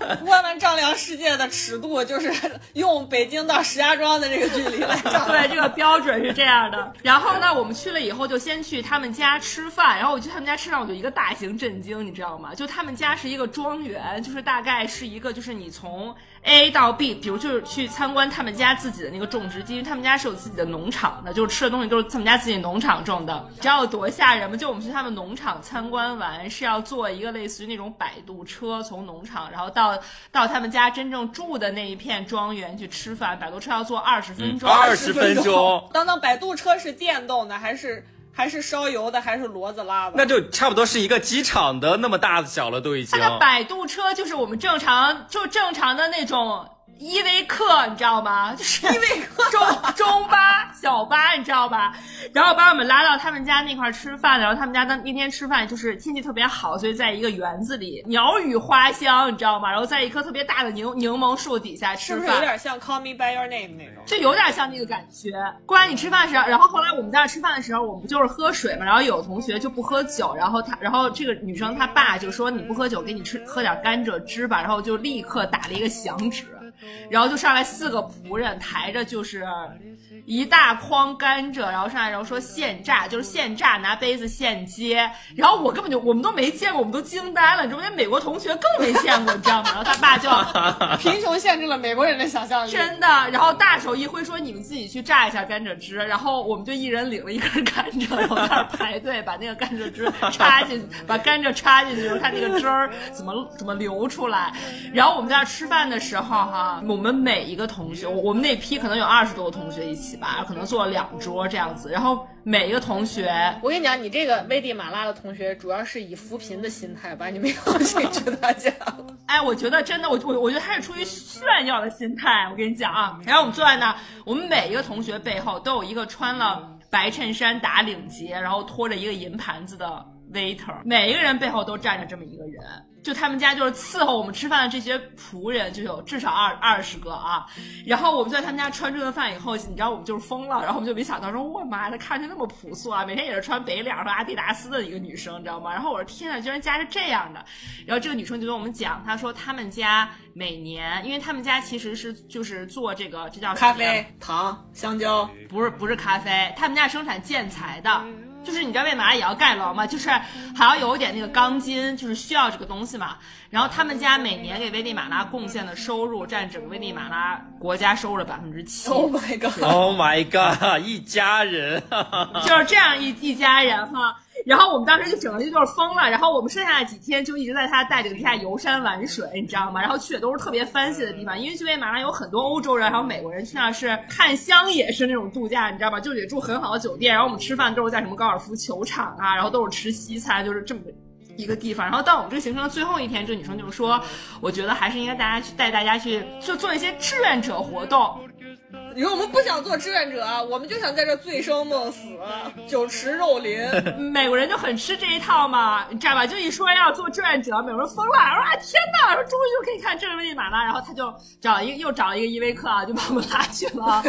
我们丈量世界的尺度就是用北京到石家庄的这个距离来丈量。对，这个标准是这样的。然后呢，我们去了以后就先去他们家吃饭。然后我去他们家吃饭，我就一个大型震惊，你知道吗？就他们家是一个庄园，就是大概是一个，就是你从。A 到 B，比如就是去参观他们家自己的那个种植地，因为他们家是有自己的农场的，就是吃的东西都是他们家自己农场种的。知道有多吓人吗？就我们去他们农场参观完，是要坐一个类似于那种摆渡车，从农场然后到到他们家真正住的那一片庄园去吃饭。摆渡车要坐二十分钟，二十分钟。等等，摆渡车是电动的还是？还是烧油的，还是骡子拉的？那就差不多是一个机场的那么大小了，都已经。它的摆渡车就是我们正常就正常的那种。依维柯，你知道吗？[laughs] 就是依维柯中中巴小巴，你知道吧？然后把我们拉到他们家那块吃饭，然后他们家那那天吃饭就是天气特别好，所以在一个园子里，鸟语花香，你知道吗？然后在一棵特别大的柠柠檬树底下吃饭，是不是有点像 Call Me by Your Name 那种？就有点像那个感觉。过来你吃饭时，然后后来我们在那吃饭的时候，我们不就是喝水嘛？然后有同学就不喝酒，然后他，然后这个女生她爸就说你不喝酒，给你吃喝点甘蔗汁吧，然后就立刻打了一个响指。然后就上来四个仆人，抬着就是一大筐甘蔗，然后上来然后说现榨，就是现榨，拿杯子现接。然后我根本就我们都没见过，我们都惊呆了。你知道，美国同学更没见过，你知道吗？然后他爸就 [laughs] 贫穷限制了美国人的想象力，真的。然后大手一挥说：“你们自己去榨一下甘蔗汁。”然后我们就一人领了一根甘蔗，然后开始排队把那个甘蔗汁插进，把甘蔗插进去，看那个汁儿怎么怎么流出来。然后我们在那吃饭的时候，哈。我们每一个同学，我们那批可能有二十多个同学一起吧，可能坐了两桌这样子。然后每一个同学，我跟你讲，你这个危地马拉的同学主要是以扶贫的心态把你们邀请去 [laughs] 他家。[laughs] 哎，我觉得真的，我我我觉得他是出于炫耀的心态。我跟你讲啊，然后我们坐在那，我们每一个同学背后都有一个穿了白衬衫打领结，然后拖着一个银盘子的 waiter，每一个人背后都站着这么一个人。就他们家就是伺候我们吃饭的这些仆人就有至少二二十个啊，然后我们在他们家吃完这顿饭以后，你知道我们就是疯了，然后我们就没想到说，我妈她看着那么朴素啊，每天也是穿北脸和阿迪达斯的一个女生，你知道吗？然后我说天呐，居然家是这样的，然后这个女生就跟我们讲，她说他们家每年，因为他们家其实是就是做这个，这叫咖啡、糖、香蕉，不是不是咖啡，他们家生产建材的。就是你知道为嘛也要盖楼吗？就是还要有一点那个钢筋，就是需要这个东西嘛。然后他们家每年给危地马拉贡献的收入占整个危地马拉国家收入的百分之七。Oh my god! Oh my god! 一家人，就是这样一一家人哈。然后我们当时就整个就就是疯了，然后我们剩下的几天就一直在他带领下游山玩水，你知道吗？然后去的都是特别 fancy 的地方，因为去危地马拉有很多欧洲人还有美国人去那是看乡野是那种度假，你知道吧？就得住很好的酒店，然后我们吃饭都是在什么高尔夫球场啊，然后都是吃西餐，就是这么一个地方。然后到我们这个行程的最后一天，这女生就说，我觉得还是应该大家去带大家去就做一些志愿者活动。你说我们不想做志愿者，我们就想在这醉生梦死，酒池肉林。[laughs] 美国人就很吃这一套嘛，你知道吧？就一说要做志愿者，美国人疯了，说啊天哪，说终于就可以看正危地马拉，然后他就找一个又找一个依维柯啊，就把我们拉去了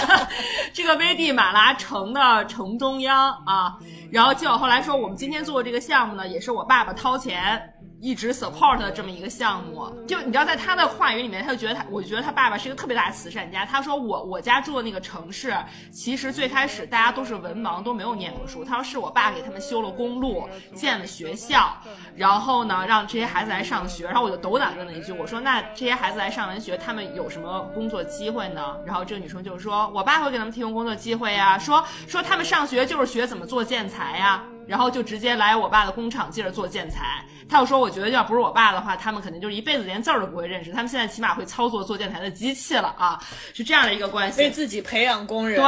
[laughs] 这个危地马拉城的城中央啊。然后结果后来说，我们今天做这个项目呢，也是我爸爸掏钱。一直 support 的这么一个项目，就你知道，在他的话语里面，他就觉得他，我觉得他爸爸是一个特别大的慈善家。他说我我家住的那个城市，其实最开始大家都是文盲，都没有念过书。他说是我爸给他们修了公路，建了学校，然后呢让这些孩子来上学。然后我就斗胆问了一句，我说那这些孩子来上完学，他们有什么工作机会呢？然后这个女生就说，我爸会给他们提供工作机会呀，说说他们上学就是学怎么做建材呀。然后就直接来我爸的工厂接着做建材。他又说，我觉得要不是我爸的话，他们肯定就是一辈子连字儿都不会认识。他们现在起码会操作做建材的机器了啊，是这样的一个关系。为自己培养工人。对，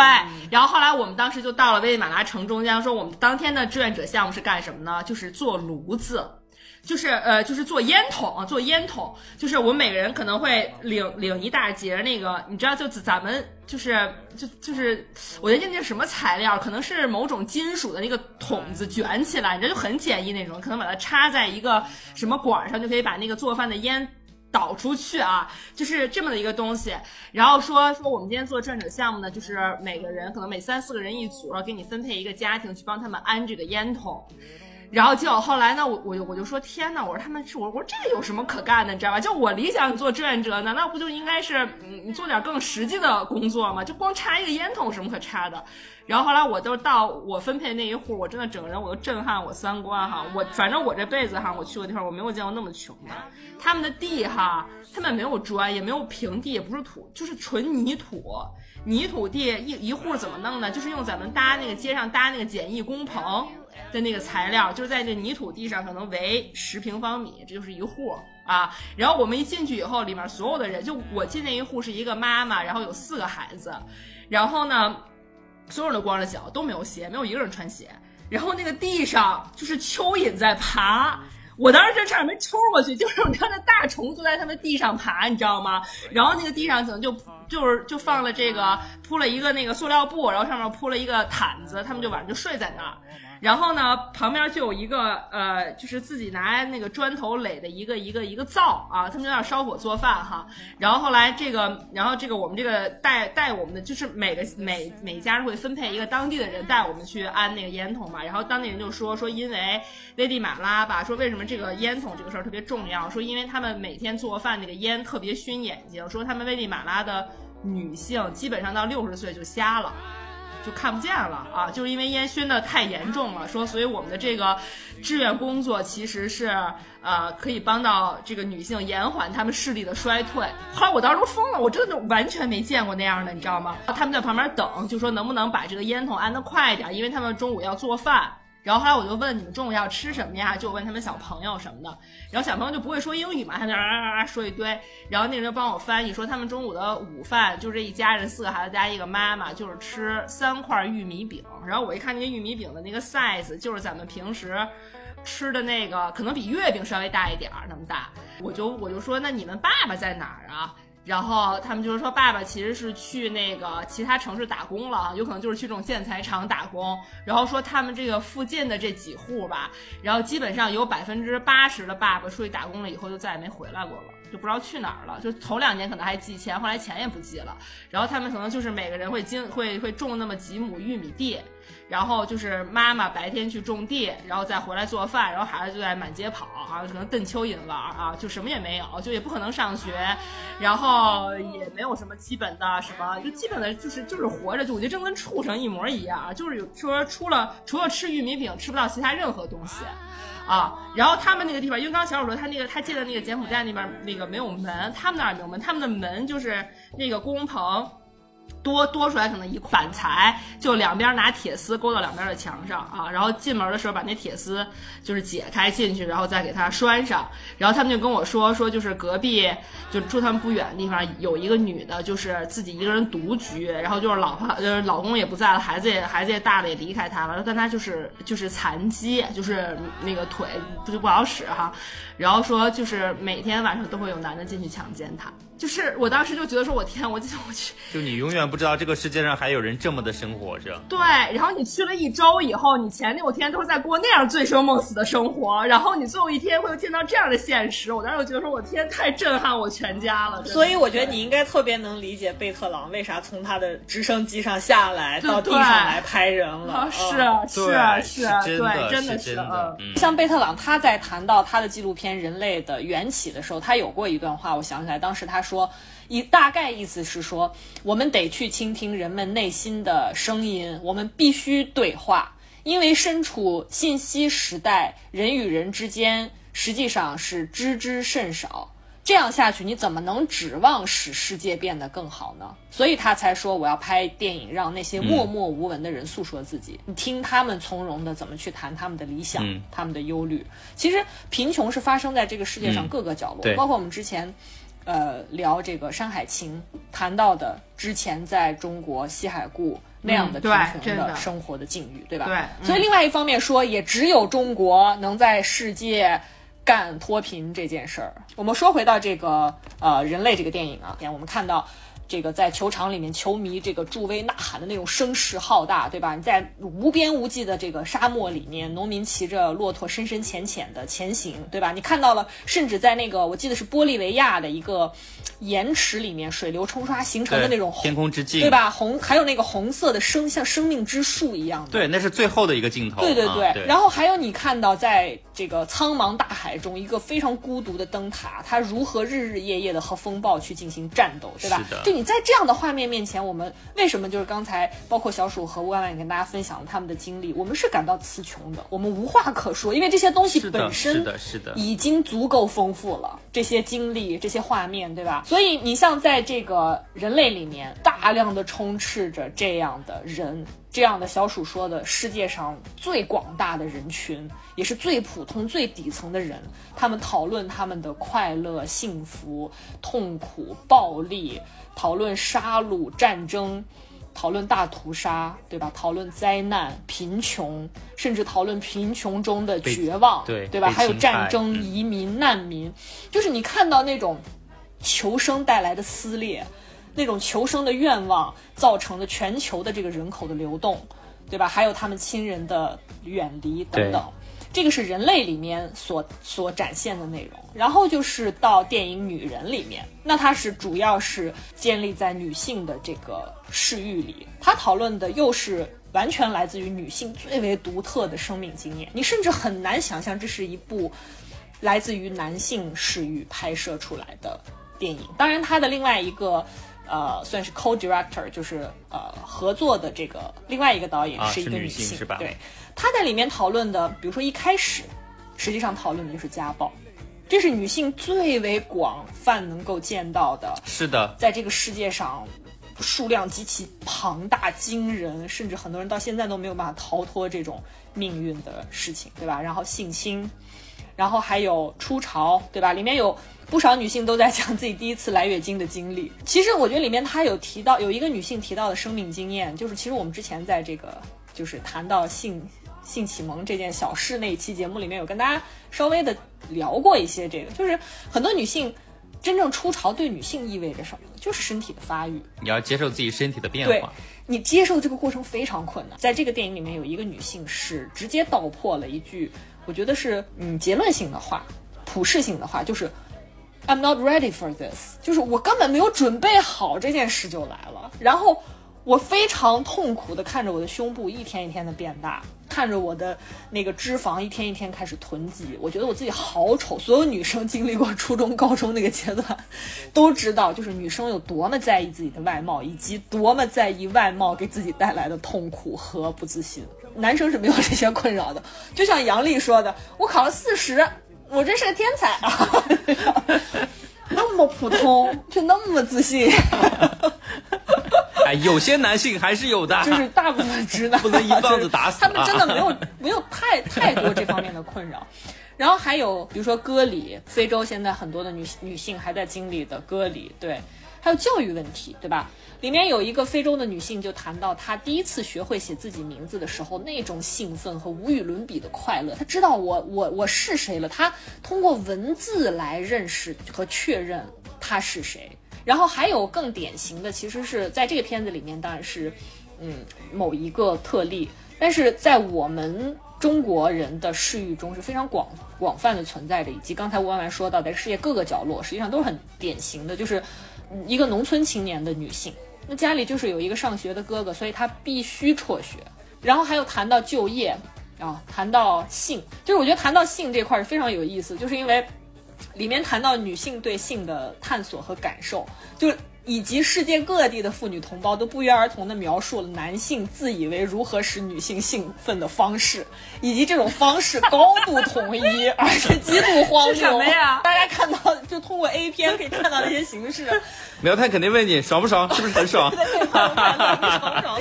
然后后来我们当时就到了危地马拉城中间，说我们当天的志愿者项目是干什么呢？就是做炉子。就是呃，就是做烟筒，做烟筒，就是我们每个人可能会领领一大截那个，你知道，就咱们就是就就是，我觉得那什么材料，可能是某种金属的那个筒子卷起来，你知道就很简易那种，可能把它插在一个什么管上，就可以把那个做饭的烟导出去啊，就是这么的一个东西。然后说说我们今天做志愿者项目呢，就是每个人可能每三四个人一组，然后给你分配一个家庭去帮他们安这个烟筒。然后结果后来呢，我我就我就说天呐，我说他们是我我说这有什么可干的，你知道吧？就我理想做志愿者，难道不就应该是嗯做点更实际的工作吗？就光插一个烟筒什么可插的？然后后来我都到我分配那一户，我真的整个人我都震撼我三观哈！我反正我这辈子哈，我去过地方我没有见过那么穷的。他们的地哈，他们没有砖，也没有平地，也不是土，就是纯泥土。泥土地一一户怎么弄呢？就是用咱们搭那个街上搭那个简易工棚。的那个材料就是在那泥土地上，可能围十平方米，这就是一户啊。然后我们一进去以后，里面所有的人，就我进那一户是一个妈妈，然后有四个孩子，然后呢，所有人都光着脚，都没有鞋，没有一个人穿鞋。然后那个地上就是蚯蚓在爬，我当时就差点没抽过去，就是你看那大虫就在他们地上爬，你知道吗？然后那个地上可能就就是就放了这个铺了一个那个塑料布，然后上面铺了一个毯子，他们就晚上就睡在那儿。然后呢，旁边就有一个呃，就是自己拿那个砖头垒的一个一个一个灶啊，他们在那烧火做饭哈。然后后来这个，然后这个我们这个带带我们的，就是每个每每家会分配一个当地的人带我们去安那个烟筒嘛。然后当地人就说说，因为危地马拉吧，说为什么这个烟筒这个事儿特别重要？说因为他们每天做饭那个烟特别熏眼睛，说他们危地马拉的女性基本上到六十岁就瞎了。就看不见了啊！就是因为烟熏的太严重了，说所以我们的这个志愿工作其实是呃可以帮到这个女性延缓她们视力的衰退。后来我当时都疯了，我真的完全没见过那样的，你知道吗？他们在旁边等，就说能不能把这个烟筒安得快一点，因为他们中午要做饭。然后后来我就问你们中午要吃什么呀？就问他们小朋友什么的。然后小朋友就不会说英语嘛，他就啊啊啊说一堆。然后那人就帮我翻译，说他们中午的午饭就这一家人四个孩子加一个妈妈，就是吃三块玉米饼。然后我一看那个玉米饼的那个 size，就是咱们平时吃的那个，可能比月饼稍微大一点儿那么大。我就我就说那你们爸爸在哪儿啊？然后他们就是说，爸爸其实是去那个其他城市打工了，有可能就是去这种建材厂打工。然后说他们这个附近的这几户吧，然后基本上有百分之八十的爸爸出去打工了以后就再也没回来过了，就不知道去哪儿了。就头两年可能还寄钱，后来钱也不寄了。然后他们可能就是每个人会经会会种那么几亩玉米地。然后就是妈妈白天去种地，然后再回来做饭，然后孩子就在满街跑啊，可能蹬蚯蚓玩啊，就什么也没有，就也不可能上学，然后也没有什么基本的什么，就基本的就是就是活着，就我觉得真跟畜生一模一样，就是有说除了除了吃玉米饼吃不到其他任何东西，啊，然后他们那个地方，因为刚刚小耳朵他那个他建的那个柬埔寨那边那个没有门，他们那儿没有门，他们的门就是那个工棚。多多出来可能一块板材，就两边拿铁丝勾到两边的墙上啊，然后进门的时候把那铁丝就是解开进去，然后再给它拴上。然后他们就跟我说说，就是隔壁就住他们不远的地方有一个女的，就是自己一个人独居，然后就是老婆就是老公也不在了，孩子也孩子也大了也离开她了，但她就是就是残疾，就是那个腿不就不好使哈。然后说就是每天晚上都会有男的进去强奸她。就是我当时就觉得说，我天，我就我去，就你永远不知道这个世界上还有人这么的生活着。对，然后你去了一周以后，你前六天都是在过那样醉生梦死的生活，然后你最后一天会见到这样的现实，我当时就觉得说，我天，太震撼我全家了。所以我觉得你应该特别能理解贝特朗为啥从他的直升机上下来到地上来拍人了。是是是，对，真的是。像贝特朗他在谈到他的纪录片《人类的缘起》的时候，他有过一段话，我想起来，当时他说。说，一大概意思是说，我们得去倾听人们内心的声音，我们必须对话，因为身处信息时代，人与人之间实际上是知之甚少。这样下去，你怎么能指望使世界变得更好呢？所以他才说我要拍电影，让那些默默无闻的人诉说自己，你听他们从容的怎么去谈他们的理想、嗯他们的忧虑。其实贫穷是发生在这个世界上嗯各个角落，对包括我们之前。呃，聊这个《山海情》谈到的之前在中国西海固那样的嗯贫穷的生活的境遇，对吧？对嗯所以另外一方面说，也只有中国能在世界干脱贫这件事儿。我们说回到这个呃人类这个电影啊，我们看到。这个在球场里面，球迷这个助威呐喊的那种声势浩大，对吧？你在无边无际的这个沙漠里面，农民骑着骆驼深深浅浅的前行，对吧？你看到了，甚至在那个我记得是玻利维亚的一个盐池里面，水流冲刷形成的那种天空之镜，对？吧？红还有那个红色的生像生命之树一样的，对，那是最后的一个镜头。对对对，啊对，然后还有你看到在这个苍茫大海中，一个非常孤独的灯塔，它如何日日夜夜的和风暴去进行战斗，对吧是的？就你在这样的画面面前，我们为什么就是刚才包括小鼠和万万也跟大家分享了他们的经历，我们是感到词穷的，我们无话可说，因为这些东西，本身是的，是的。已经足够丰富了，这些经历、这些画面，对吧？所以你像在这个人类里面，大量的充斥着这样的人，这样的小鼠说的世界上最广大的人群，也是最普通、最底层的人，他们讨论他们的快乐、幸福、痛苦、暴力，讨论杀戮、战争。讨论大屠杀，对吧？讨论灾难、贫穷，甚至讨论贫穷中的绝望，对对吧？还有战争、嗯移民、难民，就是你看到那种求生带来的撕裂，那种求生的愿望造成的全球的这个人口的流动，对吧？还有他们亲人的远离等等。这个是人类里面所所展现的内容，然后就是到电影《女人》里面，那它是主要是建立在女性的这个视域里，它讨论的又是完全来自于女性最为独特的生命经验，你甚至很难想象这是一部来自于男性视域拍摄出来的电影。当然，它的另外一个。呃，算是 co-director，就是呃合作的这个另外一个导演啊是一个是女性是吧？对，她在里面讨论的，比如说一开始，实际上讨论的就是家暴，这是女性最为广泛能够见到的，是的，在这个世界上数量极其庞大惊人，甚至很多人到现在都没有办法逃脱这种命运的事情，对吧？然后性侵，然后还有初潮，对吧？里面有不少女性都在讲自己第一次来月经的经历。其实我觉得里面她有提到有一个女性提到的生命经验，就是其实我们之前在这个就是谈到性性启蒙这件小事那一期节目里面有跟大家稍微的聊过一些这个，就是很多女性真正初潮对女性意味着什么？就是身体的发育。你要接受自己身体的变对化。你接受这个过程非常困难。在这个电影里面，有一个女性是直接道破了一句，我觉得是嗯结论性的话，普世性的话，就是 I'm not ready for this，就是我根本没有准备好这件事就来了，然后。我非常痛苦的看着我的胸部一天一天的变大，看着我的那个脂肪一天一天开始囤积，我觉得我自己好丑。所有女生经历过初中、高中那个阶段，都知道，就是女生有多么在意自己的外貌，以及多么在意外貌给自己带来的痛苦和不自信。男生是没有这些困扰的，[laughs] 就像杨丽说的，我考了四十，我真是个天才啊！[laughs] 那么普通，却那么自信。[laughs] 哎，有些男性还是有的，就是大部分直男不能一棒子打死啊他们真的没有没有太太多这方面的困扰。然后还有比如说割礼，非洲现在很多的女女性还在经历的割礼，对，还有教育问题，对吧？里面有一个非洲的女性就谈到，她第一次学会写自己名字的时候，那种兴奋和无与伦比的快乐。她知道我我我是谁了，她通过文字来认识和确认她是谁。然后还有更典型的，其实是在这个片子里面，当然是，嗯，某一个特例，但是在我们中国人的视域中是非常广广泛的存在着，以及刚才吴婉婉说到，在世界各个角落，实际上都是很典型的，就是一个农村青年的女性，家里就是有一个上学的哥哥，所以他必须辍学，然后还有谈到就业啊，谈到性，就是我觉得谈到性这块是非常有意思，就是因为。里面谈到女性对性的探索和感受，就以及世界各地的妇女同胞都不约而同地描述了男性自以为如何使女性兴奋的方式，以及这种方式高度统一，而且极度荒谬。什么呀大家看到就通过 A 片可以看到的一些形式，[laughs] 苗太肯定问你爽不爽，是不是很爽？对对对爽爽。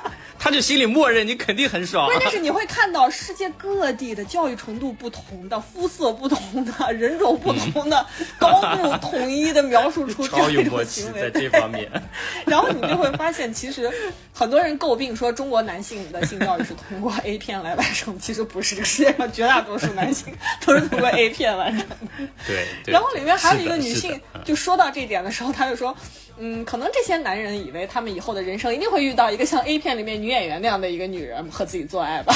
[laughs] 他就心里默认你肯定很爽。关键是你会看到世界各地的教育程度不同的、肤色不同的、[laughs] 人种不同的，高度统一的描述出这样一超有默种行为。契在这方面。然后你就会发现，其实很多人诟病说中国男性的性教育是通过 A 片来完成，其实不是，这个世界上绝大多数男性都是通过 A 片完成的。对，对然后里面还有一个女性就说到这一点的时候，她就说，嗯，可能这些男人以为他们以后的人生一定会遇到一个像 A 片里面女演员那样的一个女人和自己做爱吧。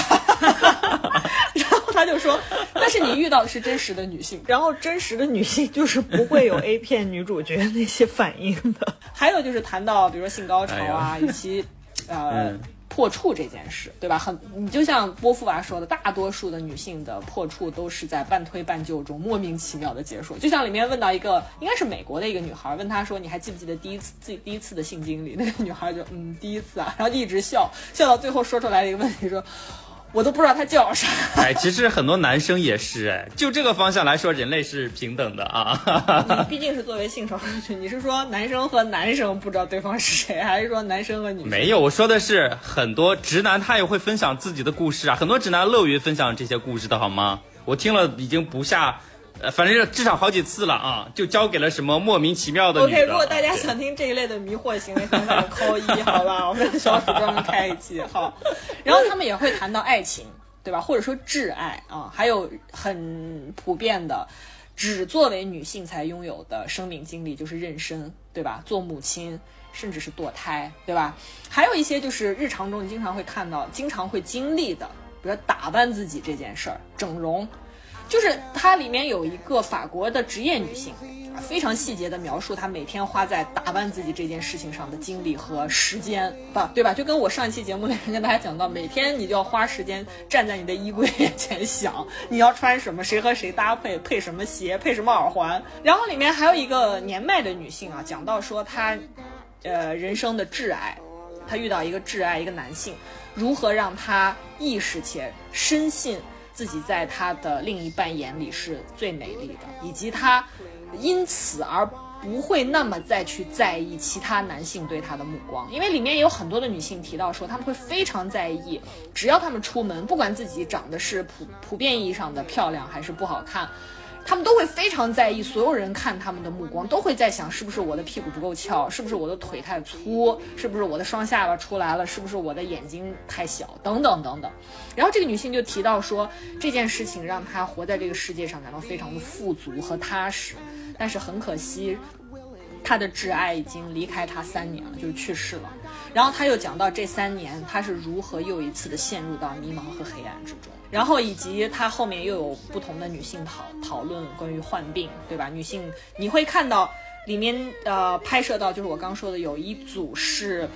[laughs] 然后他就说，但是你遇到的是真实的女性，然后真实的女性就是不会有 A 片女主角那些反应的。[laughs] 还有就是谈到比如说性高潮啊，以及呃。嗯破处这件事，对吧？很，你就像波伏娃说的，大多数的女性的破处都是在半推半就中莫名其妙的结束。就像里面问到一个，应该是美国的一个女孩，问她说：“你还记不记得第一次自己第一次的性经历？” [laughs] 那个女孩就嗯，第一次啊，然后就一直笑，笑到最后说出来一个问题，说：“我都不知道他叫啥。[laughs] 哎，其实很多男生也是哎，就这个方向来说，人类是平等的啊。你毕竟是作为性少数群，你是说男生和男生不知道对方是谁，还是说男生和女生？没有，我说的是很多直男他也会分享自己的故事啊，很多直男乐于分享这些故事的好吗？我听了已经不下，呃，反正至少好几次了啊，就交给了什么莫名其妙的的。OK，如果大家想听这一类的迷惑行为，请大家扣一，好吧？我们小鼠专门开一期，好。然后他们也会谈到爱情，对吧？或者说挚爱啊，还有很普遍的，只作为女性才拥有的生命经历，就是妊娠，对吧？做母亲。甚至是堕胎，对吧？还有一些就是日常中你经常会看到、经常会经历的，比如打扮自己这件事儿，整容，就是它里面有一个法国的职业女性，非常细节的描述她每天花在打扮自己这件事情上的精力和时间吧，对吧？就跟我上一期节目里面跟大家讲到，每天你就要花时间站在你的衣柜面前想你要穿什么，谁和谁搭配，配什么鞋，配什么耳环。然后里面还有一个年迈的女性啊，讲到说她，呃，人生的挚爱。她遇到一个挚爱，一个男性，如何让她意识且深信自己在她的另一半眼里是最美丽的，以及她因此而不会那么再去在意其他男性对她的目光，因为里面有很多的女性提到说，他们会非常在意，只要他们出门，不管自己长得是普普遍意义上的漂亮还是不好看。他们都会非常在意，所有人看他们的目光都会在想，是不是我的屁股不够翘，是不是我的腿太粗，是不是我的双下巴出来了，是不是我的眼睛太小，等等等等。然后这个女性就提到说，这件事情让她活在这个世界上感到非常的富足和踏实，但是很可惜，她的挚爱已经离开她三年了，就是去世了。然后她又讲到这三年，她是如何又一次的陷入到迷茫和黑暗之中。然后以及她后面又有不同的女性讨讨论关于患病，对吧？女性你会看到里面呃拍摄到，就是我刚说的有一组是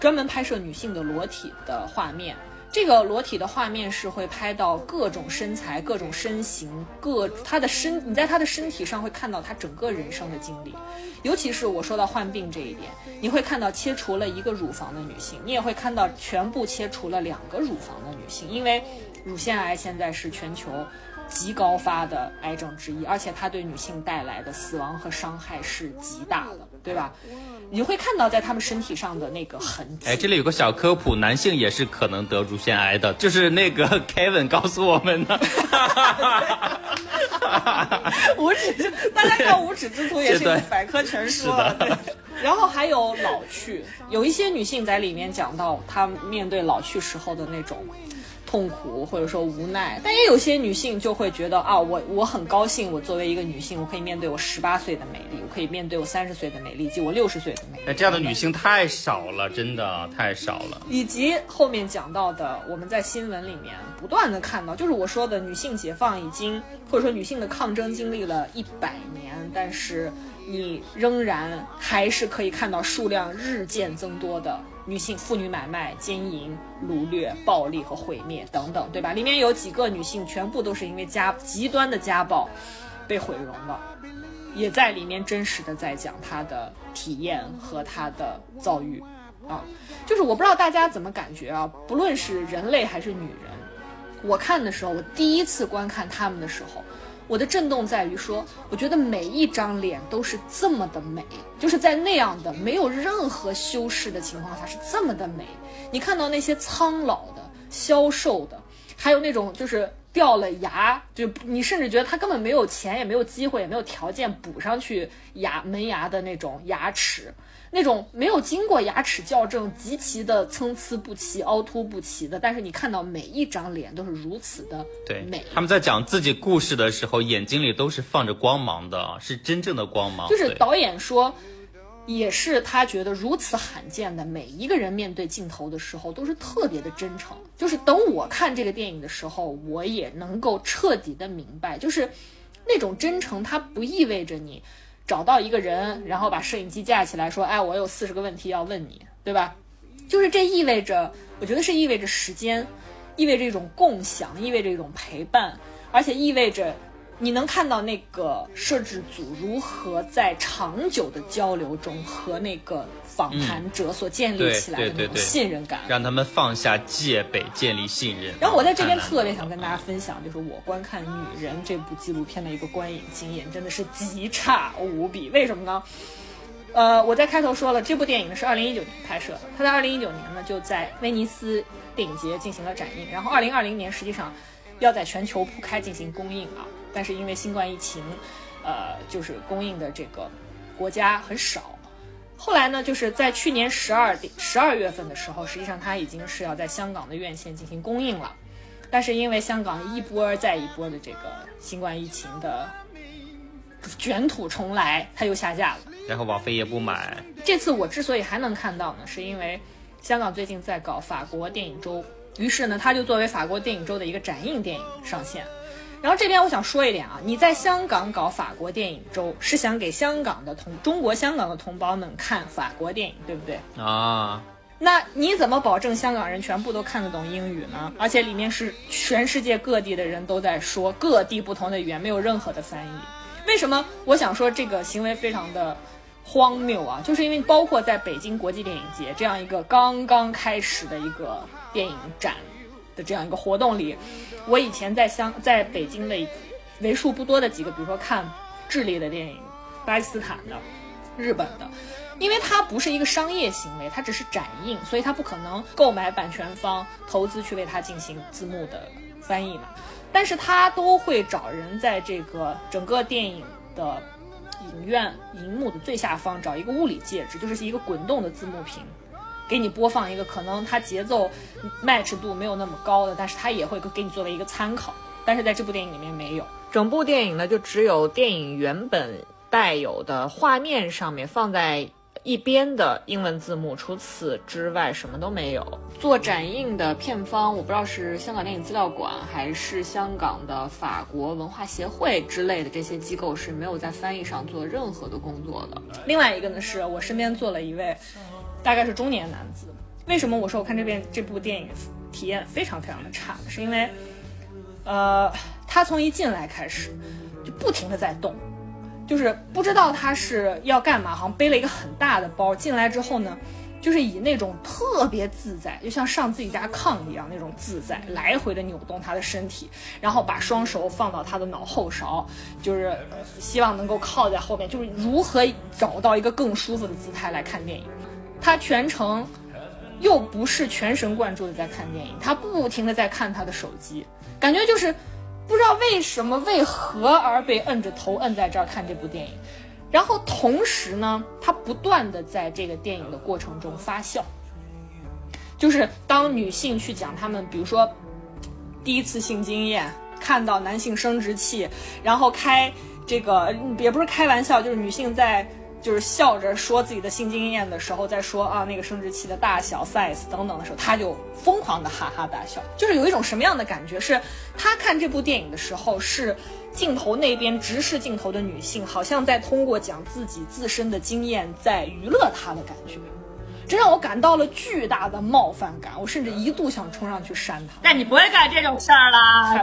专门拍摄女性的裸体的画面。这个裸体的画面是会拍到各种身材、各种身形、各她的身，你在她的身体上会看到她整个人生的经历。尤其是我说到患病这一点，你会看到切除了一个乳房的女性，你也会看到全部切除了两个乳房的女性，因为乳腺癌现在是全球极高发的癌症之一，而且它对女性带来的死亡和伤害是极大的，对吧？你会看到在他们身体上的那个痕迹。哎，这里有个小科普，男性也是可能得乳腺癌的，就是那个 [laughs] Kevin 告诉我们的。[laughs] 无耻之，大家看无耻之徒也是一个对百科全书是啊。的对。然后还有老去，有一些女性在里面讲到她面对老去时候的那种痛苦或者说无奈，但也有些女性就会觉得啊，我我很高兴，我作为一个女性，我可以面对我十八岁的美丽，我可以面对我三十岁的美丽，以及我六十岁的美丽。哎，这样的女性太少了，真的太少了。以及后面讲到的，我们在新闻里面不断的看到，就是我说的女性解放已经或者说女性的抗争经历了一百年，但是你仍然还是可以看到数量日渐增多的女性妇女买卖、奸淫、掳掠、暴力和毁灭等等，对吧？里面有几个女性全部都是因为家极端的家暴被毁容了。也在里面真实的在讲她的体验和她的遭遇啊。就是我不知道大家怎么感觉啊，不论是人类还是女人，我看的时候，我第一次观看他们的时候。我的震动在于说，我觉得每一张脸都是这么的美，就是在那样的没有任何修饰的情况下是这么的美。你看到那些苍老的、消瘦的，还有那种就是掉了牙，就你甚至觉得他根本没有钱，也没有机会，也没有条件补上去牙门牙的那种牙齿。那种没有经过牙齿矫正、极其的参差不齐、凹凸不齐的，但是你看到每一张脸都是如此的美。他们在讲自己故事的时候，眼睛里都是放着光芒的，是真正的光芒。就是导演说，也是他觉得如此罕见的，每一个人面对镜头的时候都是特别的真诚。就是等我看这个电影的时候，我也能够彻底的明白，就是那种真诚，它不意味着你。找到一个人，然后把摄影机架起来，说：“哎，我有四十个问题要问你，对吧？”就是这意味着，我觉得是意味着时间，意味着一种共享，意味着一种陪伴，而且意味着。你能看到那个摄制组如何在长久的交流中和那个访谈者所建立起来的那种信任感，让他们放下戒备，建立信任。然后我在这边特别想跟大家分享，就是我观看《女人》这部纪录片的一个观影经验，真的是极差无比。为什么呢？呃，我在开头说了，这部电影呢是二零一九年拍摄的，它在二零一九年呢就在威尼斯电影节进行了展映，然后二零二零年实际上要在全球铺开进行公映啊。但是因为新冠疫情，呃，就是供应的这个国家很少。后来呢，就是在去年十二十二月份的时候，实际上它已经是要在香港的院线进行公映了。但是因为香港一波再一波的这个新冠疫情的卷土重来，它又下架了。然后网飞也不买。这次我之所以还能看到呢，是因为香港最近在搞法国电影周，于是呢，它就作为法国电影周的一个展映电影上线。然后这边我想说一点啊，你在香港搞法国电影周，是想给香港的同中国香港的同胞们看法国电影，对不对啊？那你怎么保证香港人全部都看得懂英语呢？而且里面是全世界各地的人都在说，各地不同的语言，没有任何的翻译。为什么？我想说这个行为非常的荒谬啊，就是因为包括在北京国际电影节这样一个刚刚开始的一个电影展。的这样一个活动里，我以前在香在北京的为数不多的几个，比如说看智利的电影、巴基斯坦的、日本的，因为它不是一个商业行为，它只是展映，所以它不可能购买版权方投资去为它进行字幕的翻译嘛。但是它都会找人在这个整个电影的影院荧幕的最下方找一个物理介质，就是一个滚动的字幕屏。给你播放一个可能它节奏 match 度没有那么高的，但是它也会给你作为一个参考。但是在这部电影里面没有，整部电影呢就只有电影原本带有的画面上面放在一边的英文字幕，除此之外什么都没有。做展映的片方我不知道是香港电影资料馆还是香港的法国文化协会之类的这些机构是没有在翻译上做任何的工作的。另外一个呢是我身边坐了一位。大概是中年男子，为什么我说我看这边这部电影体验非常非常的差？是因为，呃，他从一进来开始就不停的在动，就是不知道他是要干嘛，好像背了一个很大的包进来之后呢，就是以那种特别自在，就像上自己家炕一样那种自在，来回的扭动他的身体，然后把双手放到他的脑后勺，就是希望能够靠在后面，就是如何找到一个更舒服的姿态来看电影。他全程又不是全神贯注的在看电影，他不停的在看他的手机，感觉就是不知道为什么为何而被摁着头摁在这儿看这部电影。然后同时呢，他不断的在这个电影的过程中发笑，就是当女性去讲她们，比如说第一次性经验，看到男性生殖器，然后开这个也不是开玩笑，就是女性在。就是笑着说自己的性经验的时候，在说啊那个生殖器的大小、size 等等的时候，他就疯狂的哈哈大笑。就是有一种什么样的感觉？是他看这部电影的时候，是镜头那边直视镜头的女性，好像在通过讲自己自身的经验在娱乐他的感觉。这让我感到了巨大的冒犯感，我甚至一度想冲上去扇他。但你不会干这种事儿啦，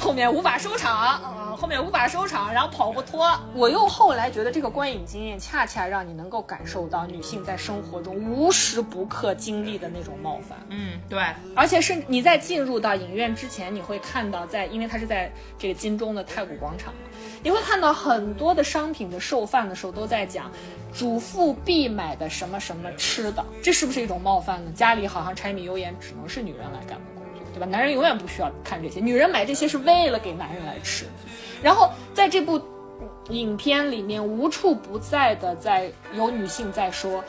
后面无法收场。场，后面无法收场，然后跑不脱。我又后来觉得这个观影经验恰恰让你能够感受到女性在生活中无时不刻经历的那种冒犯。嗯，对，而且是你在进入到影院之前，你会看到在，因为它是在这个金钟的太古广场，你会看到很多的商品的售贩的时候都在讲，主妇必买的什么什么吃的，这是不是一种冒犯呢？家里好像柴米油盐只能是女人来干的工作，对吧？男人永远不需要看这些，女人买这些是为了给男人来吃。然后在这部影片里面，无处不在的在有女性在说。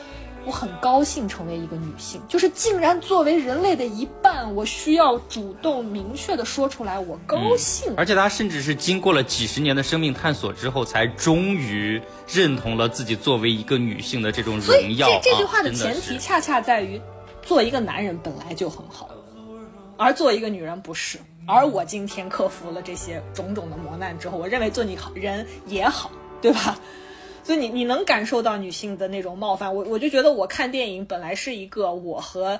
我很高兴成为一个女性，就是竟然作为人类的一半，我需要主动明确的说出来，我高兴。而且她甚至是经过了几十年的生命探索之后，才终于认同了自己作为一个女性的这种荣耀。这这句话的前提恰恰在于，做一个男人本来就很好，而做一个女人不是。而我今天克服了这些种种的磨难之后，我认为做你好人也好，对吧？所以你你能感受到女性的那种冒犯，我我就觉得我看电影本来是一个我和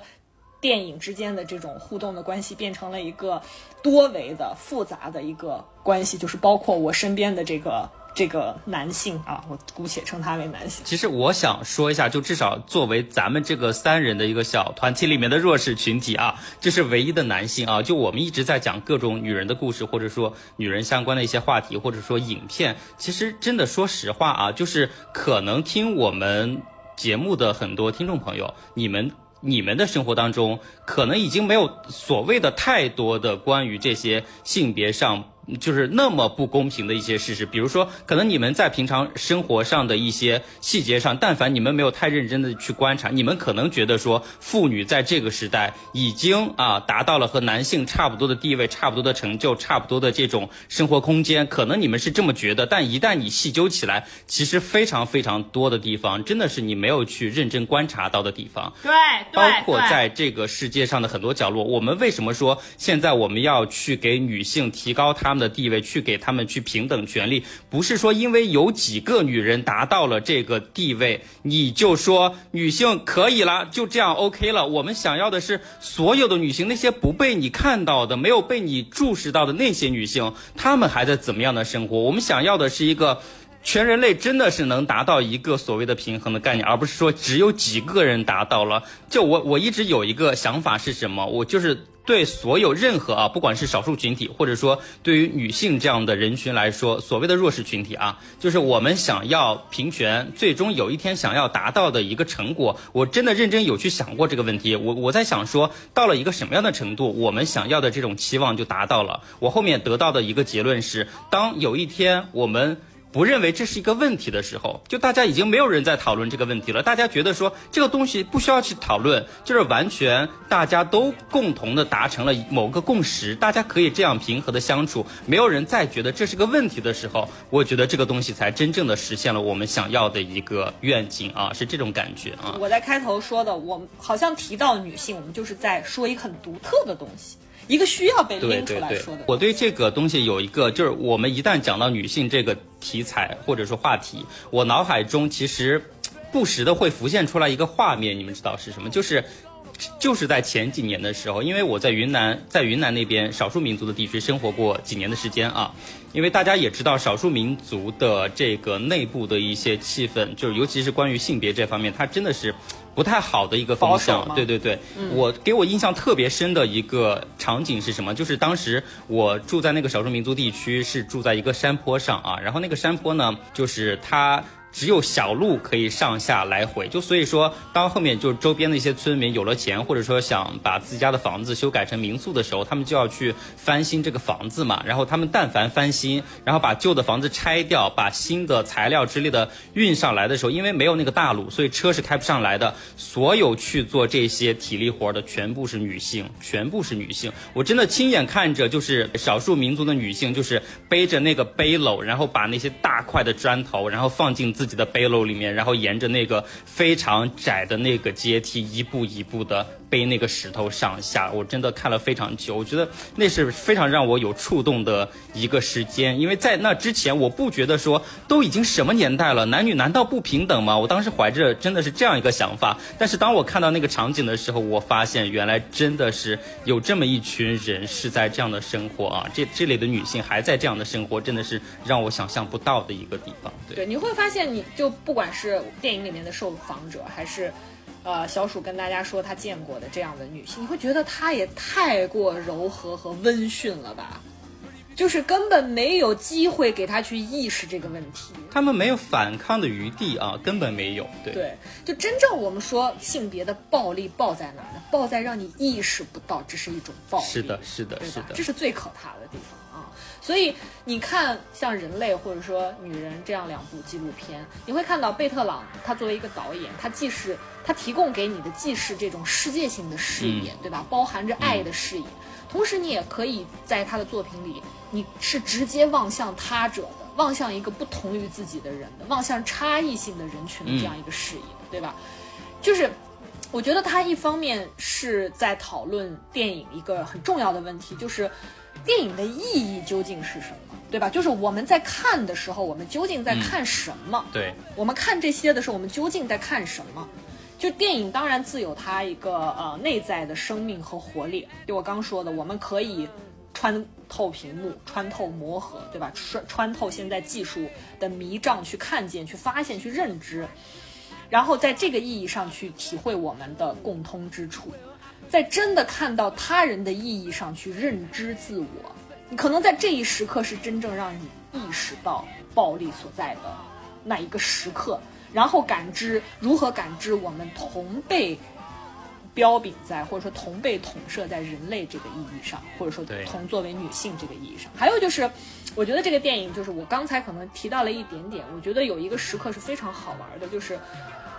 电影之间的这种互动的关系，变成了一个多维的复杂的一个关系，就是包括我身边的这个。这个男性啊，我姑且称他为男性。其实我想说一下，就至少作为咱们这个三人的一个小团体里面的弱势群体啊，就是唯一的男性啊，就我们一直在讲各种女人的故事，或者说女人相关的一些话题，或者说影片。其实真的说实话啊，就是可能听我们节目的很多听众朋友，你们你们的生活当中，可能已经没有所谓的太多的关于这些性别上。就是那么不公平的一些事实，比如说，可能你们在平常生活上的一些细节上，但凡你们没有太认真的去观察，你们可能觉得说，妇女在这个时代已经啊达到了和男性差不多的地位、差不多的成就、差不多的这种生活空间，可能你们是这么觉得。但一旦你细究起来，其实非常非常多的地方，真的是你没有去认真观察到的地方。对，包括在这个世界上的很多角落，我们为什么说现在我们要去给女性提高她？的地位去给他们去平等权利，不是说因为有几个女人达到了这个地位，你就说女性可以了，就这样 OK 了。我们想要的是所有的女性，那些不被你看到的、没有被你注视到的那些女性，她们还在怎么样的生活？我们想要的是一个全人类真的是能达到一个所谓的平衡的概念，而不是说只有几个人达到了。就我我一直有一个想法是什么？我就是。对所有任何啊，不管是少数群体，或者说对于女性这样的人群来说，所谓的弱势群体啊，就是我们想要平权，最终有一天想要达到的一个成果。我真的认真有去想过这个问题。我我在想说，到了一个什么样的程度，我们想要的这种期望就达到了。我后面得到的一个结论是，当有一天我们。不认为这是一个问题的时候，就大家已经没有人在讨论这个问题了。大家觉得说这个东西不需要去讨论，就是完全大家都共同的达成了某个共识，大家可以这样平和的相处，没有人再觉得这是个问题的时候，我觉得这个东西才真正的实现了我们想要的一个愿景啊，是这种感觉啊。我在开头说的，我们好像提到女性，我们就是在说一个很独特的东西。一个需要被拎出来说的。我对这个东西有一个，就是我们一旦讲到女性这个题材或者说话题，我脑海中其实不时的会浮现出来一个画面，你们知道是什么？就是就是在前几年的时候，因为我在云南，在云南那边少数民族的地区生活过几年的时间啊。因为大家也知道，少数民族的这个内部的一些气氛，就是尤其是关于性别这方面，它真的是。不太好的一个方向，对对对，我给我印象特别深的一个场景是什么？就是当时我住在那个少数民族地区，是住在一个山坡上啊，然后那个山坡呢，就是它。只有小路可以上下来回，就所以说，当后面就周边的一些村民有了钱，或者说想把自己家的房子修改成民宿的时候，他们就要去翻新这个房子嘛。然后他们但凡翻新，然后把旧的房子拆掉，把新的材料之类的运上来的时候，因为没有那个大路，所以车是开不上来的。所有去做这些体力活的全部是女性，全部是女性。我真的亲眼看着，就是少数民族的女性，就是背着那个背篓，然后把那些大块的砖头，然后放进。自己的背篓里面，然后沿着那个非常窄的那个阶梯一步一步的背那个石头上下。我真的看了非常久，我觉得那是非常让我有触动的一个时间，因为在那之前我不觉得说都已经什么年代了，男女难道不平等吗？我当时怀着真的是这样一个想法，但是当我看到那个场景的时候，我发现原来真的是有这么一群人是在这样的生活啊，这这类的女性还在这样的生活，真的是让我想象不到的一个地方。对，对，你会发现，你就不管是电影里面的受访者，还是，呃，小鼠跟大家说他见过的这样的女性，你会觉得她也太过柔和和温驯了吧？就是根本没有机会给她去意识这个问题。他们没有反抗的余地啊，根本没有。对，对，就真正我们说性别的暴力暴在哪儿呢？暴在让你意识不到这是一种暴力。是的，是的，是的这。是最可怕的地方啊！所以你看，像《人类》或者说《女人》这样两部纪录片，你会看到贝特朗他作为一个导演，他既是他提供给你的既是这种世界性的视野，对吧？包含着爱的视野，同时你也可以在他的作品里，你是直接望向他者的，望向一个不同于自己的人的，望向差异性的人群的这样一个视野，对吧？就是我觉得他一方面是在讨论电影一个很重要的问题，就是电影的意义究竟是什么，对吧？就是我们在看的时候，我们究竟在看什么？对，我们看这些的时候，我们究竟在看什么？就电影当然自有它一个呃内在的生命和活力。就我刚说的，我们可以穿透屏幕，穿透磨合，对吧？穿穿透现在技术的迷障，去看见、去发现、去认知，然后在这个意义上去体会我们的共通之处，在真的看到他人的意义上去认知自我。你可能在这一时刻是真正让你意识到暴力所在的那一个时刻，然后感知如何感知我们同被标炳在或者说同被统摄在人类这个意义上，或者说同作为女性这个意义上。还有就是，我觉得这个电影就是我刚才可能提到了一点点，我觉得有一个时刻是非常好玩的，就是。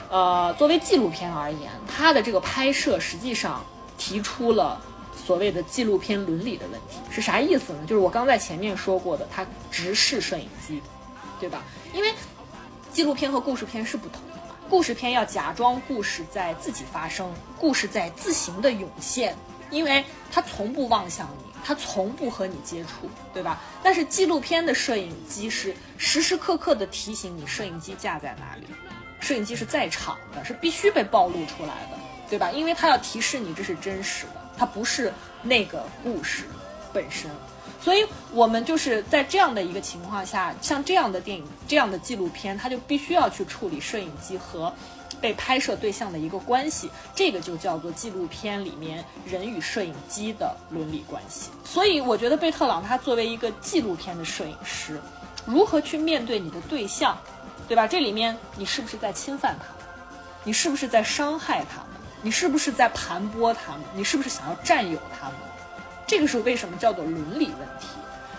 呃，作为纪录片而言，它的这个拍摄实际上提出了所谓的纪录片伦理的问题，是啥意思呢？就是我刚在前面说过的，它直视摄影机，对吧？因为纪录片和故事片是不同的嘛，故事片要假装故事在自己发生，故事在自行的涌现，因为它从不望向你，它从不和你接触，对吧？但是纪录片的摄影机是时时刻刻的提醒你摄影机架在哪里。摄影机是在场的，是必须被暴露出来的，对吧？因为它要提示你这是真实的，它不是那个故事本身。所以我们就是在这样的一个情况下，像这样的电影、这样的纪录片，它就必须要去处理摄影机和被拍摄对象的一个关系，这个就叫做纪录片里面人与摄影机的伦理关系。所以我觉得贝特朗他作为一个纪录片的摄影师，如何去面对你的对象？对吧？这里面你是不是在侵犯他？你是不是在伤害他？你是不是在盘剥他们？你是不是想要占有他们？这个是为什么叫做伦理问题？